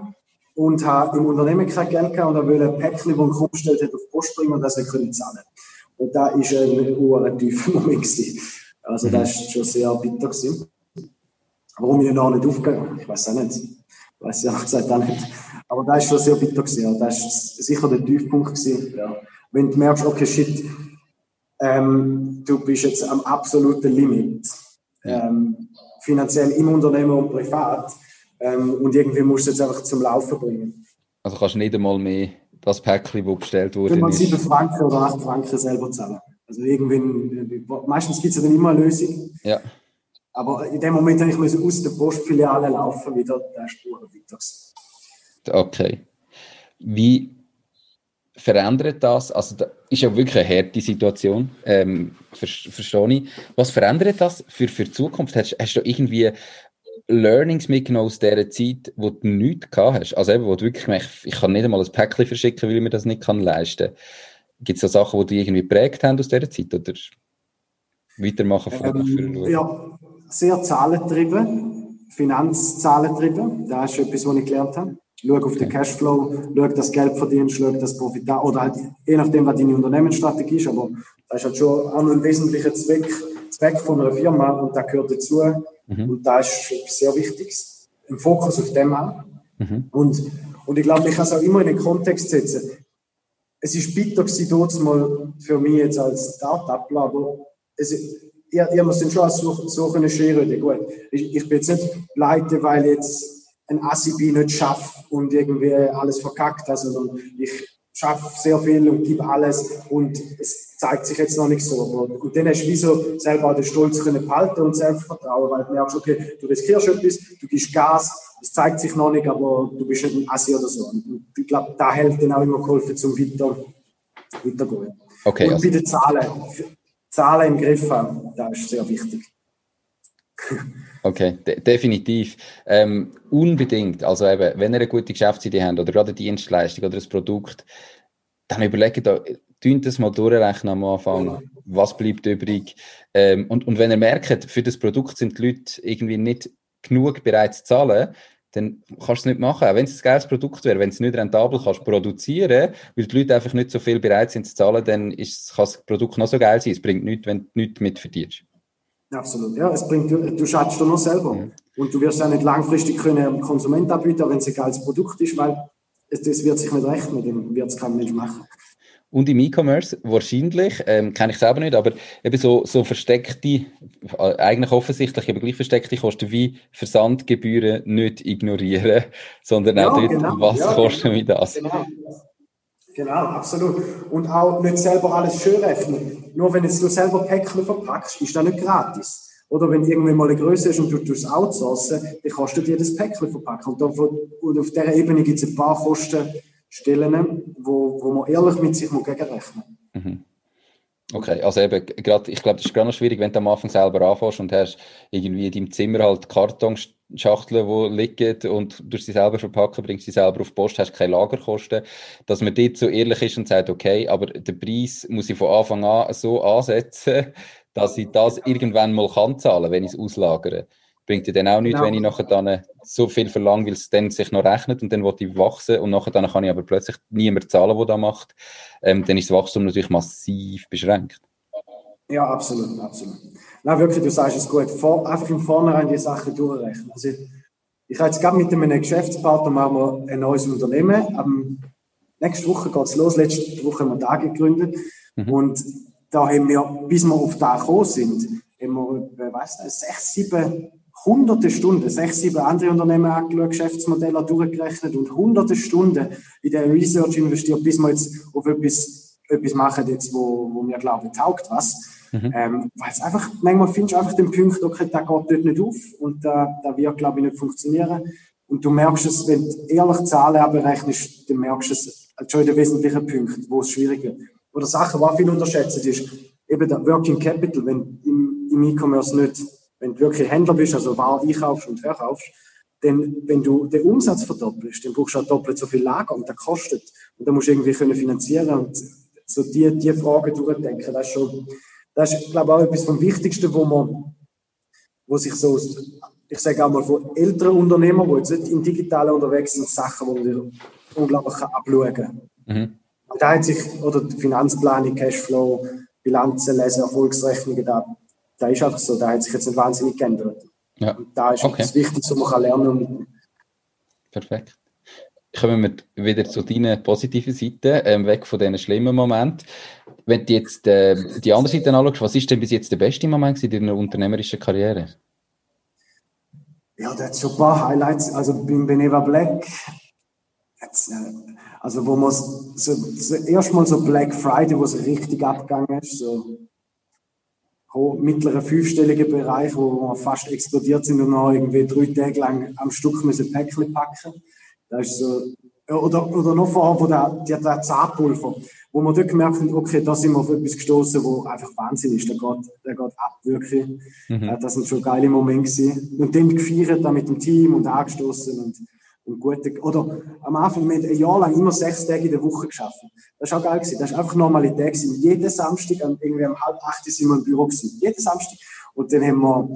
und habe im Unternehmen kein Geld gehabt und wollte ein Päckchen, das ich umgestellt hat, auf die Post bringen und das können zahlen. Und da war ein, ein tiefer. Also das war schon sehr bitter. Gewesen. Warum ich noch nicht aufgegeben ich weiß auch nicht. Ich weiß ja auch nicht. Aber das war schon sehr bitter. Gewesen. Das war sicher der Tiefpunkt. Gewesen. Ja. Wenn du merkst, okay, shit, ähm, du bist jetzt am absoluten Limit. Ähm, finanziell im Unternehmen und privat. Ähm, und irgendwie musst du es jetzt einfach zum Laufen bringen. Also kannst du nicht einmal mehr das Päckchen, das bestellt wurde. Wenn man 7 Franken oder 8 Franken selber zahlen. Also irgendwie, meistens gibt es ja dann immer eine Lösung. Ja. Aber in dem Moment habe ich aus der Postfiliale laufen, wieder der Spur weiter. Okay. Wie verändert das? Also, das ist ja wirklich eine harte Situation, ähm, verstehe ich. Was verändert das für, für die Zukunft? Hast, hast du irgendwie Learnings mitgenommen aus dieser Zeit, wo du nichts gehabt hast? Also, eben, wo du wirklich merkst, ich kann nicht einmal ein Päckchen verschicken, weil ich mir das nicht kann leisten kann. Gibt es da Sachen, die dich irgendwie geprägt haben aus dieser Zeit? Oder weitermachen von ähm, Ja, sehr zahlentrieben, Finanzzahlentrieben. Das ist etwas, was ich gelernt habe. Schau auf den Cashflow, schau, dass Geld verdienst, schau, dass Profit oder halt, je nachdem, was deine Unternehmensstrategie ist, aber das ist halt schon auch ein wesentlicher Zweck, Zweck von einer Firma und da gehört dazu. Mhm. Und da ist etwas sehr Wichtiges. Im Fokus auf dem an. Mhm. Und, und ich glaube, ich kann es auch immer in den Kontext setzen. Es ist bitter gewesen, mal für mich jetzt als Startup, aber es, ich, ich muss dann schon als so, so eine Schere Gut, ich, ich bin jetzt nicht leite, weil jetzt ein Assi nicht schafft und irgendwie alles verkackt sondern ich schaffe sehr viel und gebe alles und es zeigt sich jetzt noch nicht so. Und dann hast du wie so selber auch den Stolz können behalten und Selbstvertrauen, weil du merkst, okay, du riskierst etwas, du gibst Gas, es zeigt sich noch nicht, aber du bist nicht ein Assi oder so. Und ich glaube, da hält dann auch immer geholfen, zum weiter, weitergehen. Okay, und also. bei den Zahlen, Zahlen im Griff haben, das ist sehr wichtig. Okay, de definitiv. Ähm, unbedingt. Also eben, wenn ihr eine gute Geschäftsidee habt oder gerade eine Dienstleistung oder ein Produkt, dann überlegt euch, das mal durchrechnen am Anfang, was bleibt übrig. Ähm, und, und wenn ihr merkt, für das Produkt sind die Leute irgendwie nicht genug bereit zu zahlen, dann kannst du es nicht machen. Auch wenn es ein geiles Produkt wäre, wenn es nicht rentabel kannst produzieren, weil die Leute einfach nicht so viel bereit sind zu zahlen, dann ist, kann das Produkt noch so geil sein. Es bringt nichts, wenn du nichts mit verdienst. Absolut, ja. Es bringt, du, du schaffst nur selber. Mhm. Und du wirst ja nicht langfristig können Konsument anbieten, wenn es ein geiles Produkt ist, weil es, das wird sich nicht rechnen, dann wird es kein Mensch machen. Und im E-Commerce wahrscheinlich, ähm, kenne ich selber nicht, aber eben so, so versteckte, äh, eigentlich offensichtlich, aber gleich versteckte Kosten wie Versandgebühren nicht ignorieren, sondern ja, auch dort, genau, was ja, kostet genau, mich das? Genau. Genau, absolut. Und auch nicht selber alles schön rechnen. Nur wenn jetzt du selber Päckchen verpackst, ist das nicht gratis. Oder wenn irgendwann mal eine Größe ist und du das outsourcen, dann kostet dir das Päckchen verpacken. Und, und auf dieser Ebene gibt es ein paar Kosten, Stellen, wo, wo man ehrlich mit sich gegenrechnen muss. Mhm. Okay, also eben, grad, ich glaube, das ist gerade noch schwierig, wenn du am Anfang selber anfängst und hast irgendwie in deinem Zimmer halt Kartonschachteln, die liegen und du sie selber verpacken, bringst sie selber auf die Post, hast keine Lagerkosten, dass man dort so ehrlich ist und sagt, okay, aber den Preis muss ich von Anfang an so ansetzen, dass ich das irgendwann mal kann zahlen, wenn ich es auslagere bringt dir dann auch nichts, genau. wenn ich nachher dann so viel verlange, weil es dann sich noch rechnet und dann will ich wachsen und nachher dann kann ich aber plötzlich niemand zahlen, der das macht. Ähm, dann ist das Wachstum natürlich massiv beschränkt. Ja, absolut, absolut. Nein, wirklich, du sagst es gut. Vor, einfach im Vornherein die Sachen durchrechnen. Also ich, ich habe jetzt gerade mit einem Geschäftspartner machen wir ein neues Unternehmen. Am, nächste Woche geht es los. Letzte Woche haben wir da gegründet. Mhm. Und da haben wir, bis wir auf da gekommen sind, haben wir, weiß nicht, sechs, sieben hunderte Stunden, sechs, sieben andere Unternehmen angeschaut, Geschäftsmodelle durchgerechnet und hunderte Stunden in der Research investiert, bis wir jetzt auf etwas, etwas machen, jetzt, wo, wo wir glauben, taugt was. Mhm. Ähm, einfach, manchmal findest du einfach den Punkt, okay, der geht dort nicht auf und da, da wird, glaube ich, nicht funktionieren. Und du merkst es, wenn du ehrlich Zahlen abrechnest, dann merkst du es schon in den wesentlichen Punkten, wo es schwierig wird. Oder Sachen, die viel unterschätzt ist, eben der Working Capital, wenn im, im E-Commerce nicht wenn du wirklich Händler bist, also Ware einkaufst und verkaufst, denn wenn du den Umsatz verdoppelst, dann brauchst du auch doppelt so viel Lager und das kostet. Und dann musst du irgendwie können finanzieren und so die, die Fragen durchdenken. Das ist schon, das ist, glaube ich, auch etwas vom Wichtigsten, wo man, wo sich so, ich sage auch mal von älteren Unternehmern, die jetzt nicht im Digitalen unterwegs sind, Sachen, die man unglaublich abschauen kann. Mhm. Da hat sich, oder die Finanzplanung, Cashflow, Bilanzen lesen, Erfolgsrechnungen, da da ist einfach so, da hat sich jetzt nicht wahnsinnig geändert. Ja. Und da ist okay. das Wichtigste, was man kann lernen und mitnehmen. Perfekt. Kommen wir wieder zu deiner positiven Seite, ähm, weg von diesen schlimmen Momenten. Wenn du jetzt äh, die andere Seite anschaust, was ist denn bis jetzt der beste Moment in deiner unternehmerischen Karriere? Ja, da hat schon ein paar Highlights. Also beim Beneva Black, jetzt, äh, also wo man so, so erstmal so Black Friday, wo es richtig abgegangen ist, so mittleren fünfstelligen Bereich, wo wir fast explodiert sind und noch irgendwie drei Tage lang am Stück müssen Päckchen packen. Das ist so, oder, oder noch vorher, wo der, der, der Zahnpulver, wo wir dort gemerkt haben, okay, da sind wir auf etwas gestoßen, wo einfach Wahnsinn ist. Der geht, der geht ab, wirklich. Mhm. Das sind schon geile Momente gewesen. Und dann gefeiert, da mit dem Team und angestoßen und und gute, oder am Anfang, wir haben ein Jahr lang immer sechs Tage in der Woche geschafft. Das war auch geil gewesen. Das war einfach Normalität gewesen. Jeden Samstag, irgendwie um halb acht sind wir im Büro gewesen. Jeden Samstag. Und dann haben wir,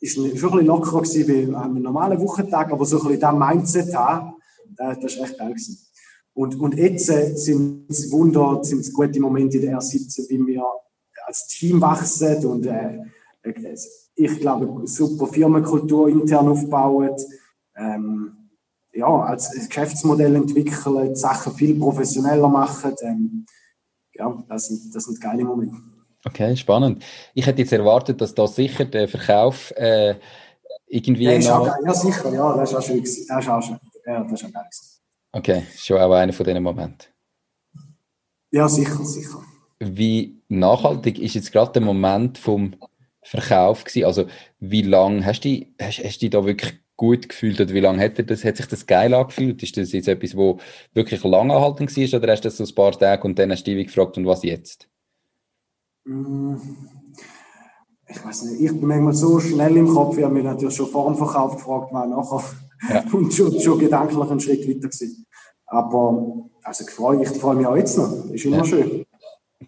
ist schon ein bisschen lockerer gewesen wie an einem normalen Wochentag, aber so ein bisschen das Mindset haben, das, das ist echt geil gewesen. Und, und jetzt äh, sind es Wunder, sind es gute Momente in der R17, wie wir als Team wachsen und äh, ich glaube, super Firmenkultur intern aufbauen. Ähm, ja, als Geschäftsmodell entwickeln, Sachen viel professioneller machen. Ähm, ja, das sind, das sind geile Momente. Okay, spannend. Ich hätte jetzt erwartet, dass da sicher der Verkauf äh, irgendwie. Ja, noch... Auch, ja, sicher, ja, das ist auch schön. Das ist auch schön. Ja, das ist auch geil. Okay, schon auch einer von diesen Momenten. Ja, sicher, sicher. Wie nachhaltig ist jetzt gerade der Moment vom Verkauf gewesen? Also, wie lange hast du, hast, hast du da wirklich gut gefühlt oder wie lange hat, das, hat sich das geil angefühlt? Ist das jetzt etwas, wo wirklich lange anhaltend war oder hast du das so ein paar Tage und dann hast du dich gefragt und was jetzt? Mm, ich weiß nicht, ich bin manchmal so schnell im Kopf, ich habe mich natürlich schon vor dem Verkauf gefragt, was nachher ja. und schon, schon gedanklich einen Schritt weiter gewesen. Aber also ich freue, ich freue mich auch jetzt noch, ist immer ja. schön.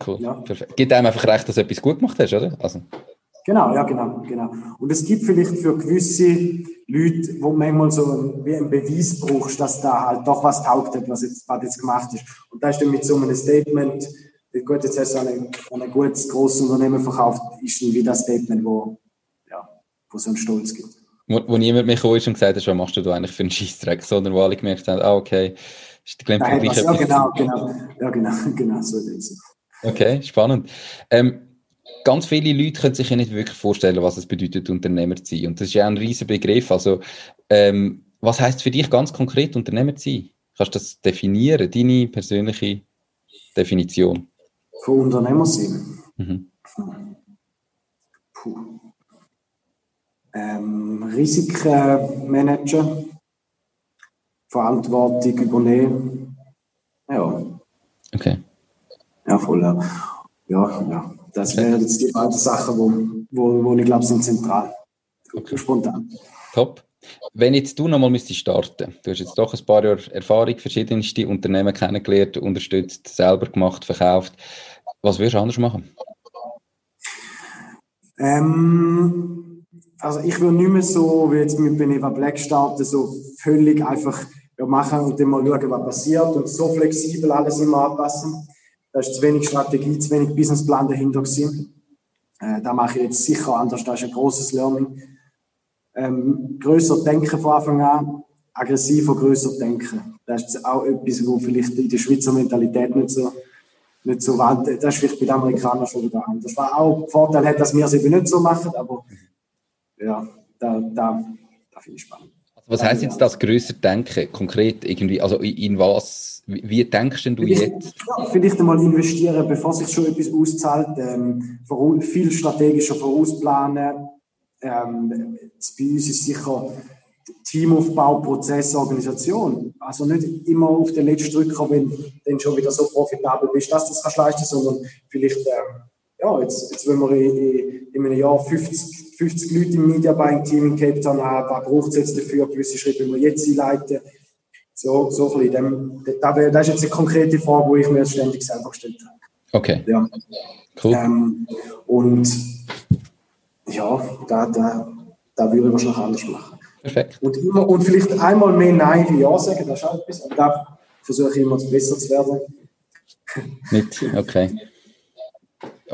Cool. Ja. Perfekt. Gibt einem einfach recht, dass du etwas gut gemacht hast, oder? Also. Genau, ja, genau, genau. Und es gibt vielleicht für gewisse Leute, wo manchmal so wie ein Beweis brauchst, dass da halt doch was taugt hat, was jetzt, was jetzt gemacht ist. Und da ist dann mit so einem Statement, gut, jetzt hast du ein, ein gutes, grosses Unternehmen verkauft, ist dann wie das Statement, wo, ja, wo so einen Stolz gibt. Wo, wo niemand mehr gekommen ist und gesagt hat, was machst du eigentlich für einen Scheißdreck, sondern wo alle gemerkt haben, ah, okay, ist die Nein, was, Ja, genau, genau, ja, genau, genau, so ist es. Okay, spannend. Ähm, ganz viele Leute können sich ja nicht wirklich vorstellen, was es bedeutet, Unternehmer zu sein. Und das ist ja ein riesiger Begriff. Also, ähm, was heißt für dich ganz konkret, Unternehmer zu sein? Kannst du das definieren, deine persönliche Definition? Von Unternehmer sein? Mhm. Puh. Ähm, Risiken managen, Verantwortung übernehmen. Ja. Okay. Ja, voll. Ja, ja. ja. Das wären jetzt die beiden Sachen, wo, wo, wo ich glaube, sind zentral. Okay. Spontan. Top. Wenn jetzt du nochmal müsstest starten, du hast jetzt doch ein paar Jahre Erfahrung, verschiedenste Unternehmen kennengelernt, unterstützt, selber gemacht, verkauft. Was würdest du anders machen? Ähm, also ich würde nicht mehr so, wie jetzt mit Beneva Black starten, so völlig einfach ja, machen und dann mal schauen, was passiert und so flexibel alles immer anpassen. Da ist zu wenig Strategie, zu wenig Businessplan dahinter gewesen. Äh, da mache ich jetzt sicher anders. Das ist ein großes Learning. Ähm, größer denken von Anfang an, aggressiver, größer denken. Das ist auch etwas, wo vielleicht in der Schweizer Mentalität nicht so, nicht so war. Das ist vielleicht bei den Amerikanern schon wieder anders. Was auch Vorteil hat, dass wir es eben nicht so machen, aber ja, da, da, da finde ich spannend. Was heißt jetzt das größer Denken konkret irgendwie? Also in was? Wie denkst denn du jetzt? Ja, vielleicht einmal investieren, bevor sich schon etwas auszahlt. Ähm, viel strategischer vorausplanen. Ähm, bei uns ist sicher Teamaufbau, Prozess, Organisation. Also nicht immer auf den letzten Drücker, wenn du dann schon wieder so profitabel bist, dass du das kannst leisten, sondern vielleicht, ähm, ja, jetzt, jetzt wenn wir in, in einem Jahr 50 50 Leute im Media Buying Team in Cape Town haben, was braucht es jetzt dafür, gewisse Schritte, die wir jetzt einleiten. So, so ein bisschen. Das, das ist jetzt eine konkrete Frage, die ich mir ständig selber gestellt habe. Okay. Ja. Cool. Ähm, und ja, da, da, da würde ich wahrscheinlich anders machen. Perfekt. Und, immer, und vielleicht einmal mehr Nein wie Ja sagen, das ist auch etwas. Und da versuche ich immer besser zu werden. Mit, okay.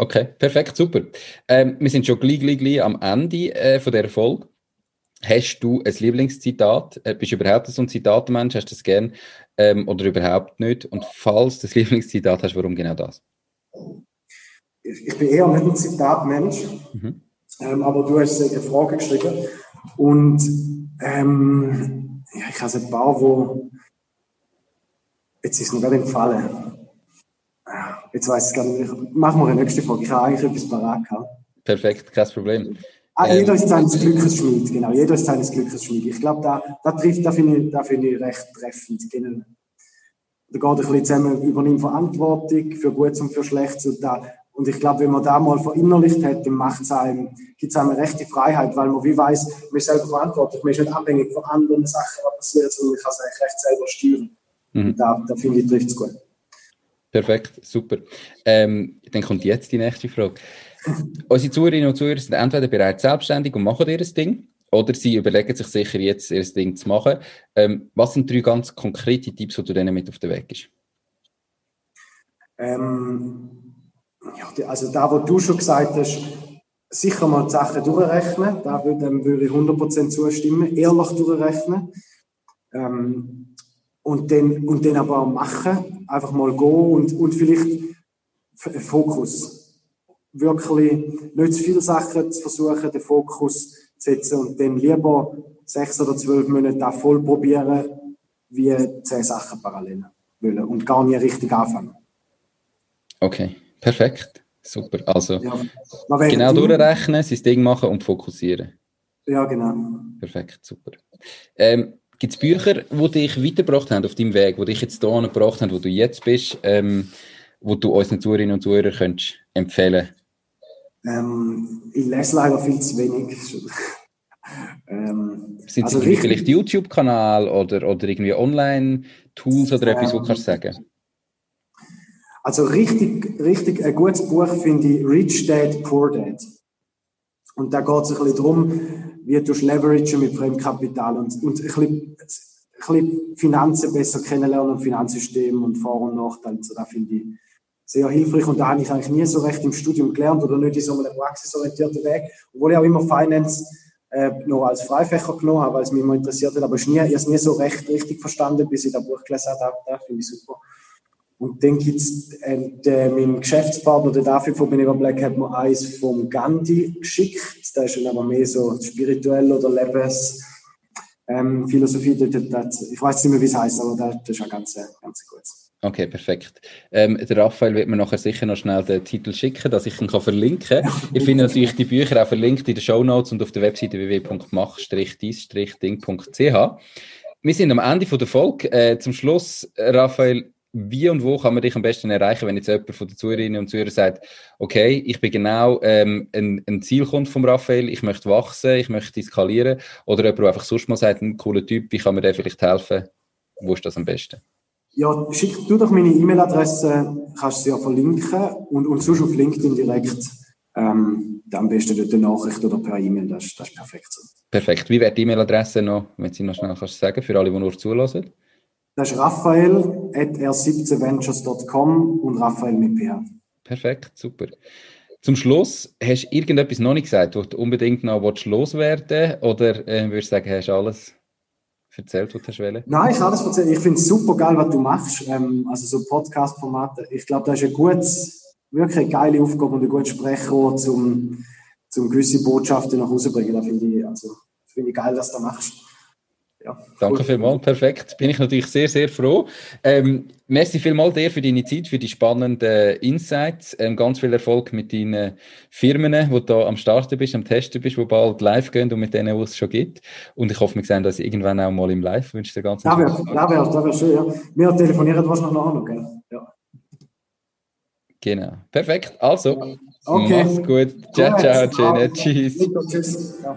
Okay, perfekt, super. Ähm, wir sind schon gleich, gleich, gleich am Ende äh, von der Folge. Hast du ein Lieblingszitat? Äh, bist du überhaupt so ein Zitatmensch? Hast du das gern ähm, oder überhaupt nicht? Und falls du das Lieblingszitat hast, warum genau das? Ich bin eher nicht ein Zitatmensch, mhm. ähm, aber du hast eine Frage geschrieben. Und ähm, ja, ich habe ein paar, wo jetzt ist mir gerade empfallen. Jetzt weiß ich gar nicht. Machen wir eine nächste Frage. Ich habe eigentlich etwas parat gehabt. Perfekt, kein Problem. Ah, ähm, jeder ist seines Glückes Schmied, genau. Jeder ist seines Glückes Schmied. Ich glaube, da, da trifft, da finde ich, da find ich recht treffend. Genau. Da geht ein bisschen zusammen, übernimmt Verantwortung für Gutes und für Schlechtes. Und, da, und ich glaube, wenn man da mal verinnerlicht hat, dann macht es einem, gibt es einem eine rechte Freiheit, weil man wie weiß, man ist selber verantwortlich, man ist nicht abhängig von anderen Sachen, was passiert, sondern man kann es eigentlich recht selber steuern. Mhm. Da, da finde ich, trifft es gut. Perfekt, super. Ähm, dann kommt jetzt die nächste Frage. Unsere Zuhörerinnen und Zuhörer sind entweder bereits selbstständig und machen ihr Ding, oder sie überlegen sich sicher jetzt, ihr Ding zu machen. Ähm, was sind drei ganz konkrete Tipps, die du denen mit auf den Weg gibst? Ähm, ja, also da, wo du schon gesagt hast, sicher mal die Sachen durchrechnen, da würde, dem würde ich 100% zustimmen, ehrlich durchrechnen. Ähm, und dann, und dann aber auch machen, einfach mal gehen und, und vielleicht Fokus. Wirklich nicht zu viele Sachen zu versuchen, den Fokus zu setzen und dann lieber sechs oder zwölf Monate auch voll probieren, wie zehn Sachen parallel wollen und gar nicht richtig anfangen. Okay, perfekt. Super. Also ja, genau durchrechnen, sein Ding machen und fokussieren. Ja, genau. Perfekt, super. Ähm, Gibt es Bücher, die dich weitergebracht haben auf deinem Weg, die dich jetzt hierhin gebracht haben, wo du jetzt bist, ähm, wo du unseren Zuhörerinnen und Zuhörern könntest empfehlen ähm, Ich lese leider viel zu wenig. ähm, Sind also es vielleicht YouTube-Kanal oder, oder irgendwie Online-Tools oder etwas, ähm, wo du kannst sagen? Also richtig, richtig ein gutes Buch finde ich Rich Dad, Poor Dad. Und da geht es ein bisschen darum, wie du Leverage mit Fremdkapital und, und ein, bisschen, ein bisschen Finanzen besser kennenlernen und Finanzsystem und Vor- und Nachteile. Also da finde ich sehr hilfreich und da habe ich eigentlich nie so recht im Studium gelernt oder nicht in so einem praxisorientierten Weg, obwohl ich auch immer Finance äh, noch als Freifächer genommen habe, weil es mich immer interessiert hat, aber ich habe es nie so recht richtig verstanden, bis ich das Buch gelesen habe. Da finde ich super. Und dann gibt es äh, mein Geschäftspartner, der David von Beneva Black, hat mir eins vom Gandhi geschickt. Da ist dann aber mehr so spirituell oder Lebens. Ähm, Philosophie, ich weiß nicht mehr, wie es heißt, aber das, ist auch ganz, ganz gut. Okay, perfekt. Ähm, der Raphael wird mir nachher sicher noch schnell den Titel schicken, dass ich ihn kann verlinken kann. Ich finde natürlich die Bücher auch verlinkt in den Show Notes und auf der Webseite www.mach-dies-ding.ch. Wir sind am Ende von der Folge. Äh, zum Schluss, Raphael, wie und wo kann man dich am besten erreichen, wenn jetzt jemand von den Zuhörerinnen und Zuhörern sagt, okay, ich bin genau ähm, ein, ein Zielkund von Raphael, ich möchte wachsen, ich möchte skalieren, oder jemand, der einfach sonst mal sagt, ein cooler Typ, wie kann mir der vielleicht helfen? Wo ist das am besten? Ja, schick du doch meine E-Mail-Adresse, kannst du sie ja verlinken und, und sonst auf LinkedIn direkt ähm, am besten dort eine Nachricht oder per E-Mail, das, das ist perfekt. Perfekt. Wie wäre die E-Mail-Adresse noch, wenn Sie noch schnell kannst sagen, für alle, die nur zulassen? Das ist raphael.r17ventures.com und Raphael mit PH. Perfekt, super. Zum Schluss, hast du irgendetwas noch nicht gesagt, wo du unbedingt noch loswerden willst? Oder äh, würdest du sagen, hast du alles erzählt, was du hast Nein, ich habe alles erzählt. Ich finde es super geil, was du machst. Ähm, also so Podcast-Formate. Ich glaube, das ist ein gutes, wirklich eine geile Aufgabe und ein gutes Sprechrohr, um, um gewisse Botschaften nach Hause zu bringen. Das finde ich, also, find ich geil, dass du das machst. Ja, Danke vielmals, perfekt. Bin ich natürlich sehr, sehr froh. Ähm, merci vielmals dir für deine Zeit, für die spannenden Insights. Ähm, ganz viel Erfolg mit deinen Firmen, wo du da am Starten bist, am Testen bist, wo bald live gehen und mit denen, wo es schon gibt. Und ich hoffe, wir sehen das irgendwann auch mal im Live. Wünsche dir ganz viel Spaß. Das wäre wär schön, ja. Wir telefonieren wahrscheinlich noch noch, gell? Ja. Genau. Perfekt. Also, okay. mach's gut. Ciao, ciao, Gene. Tschüss. Tschüss. Ja.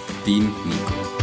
Nico.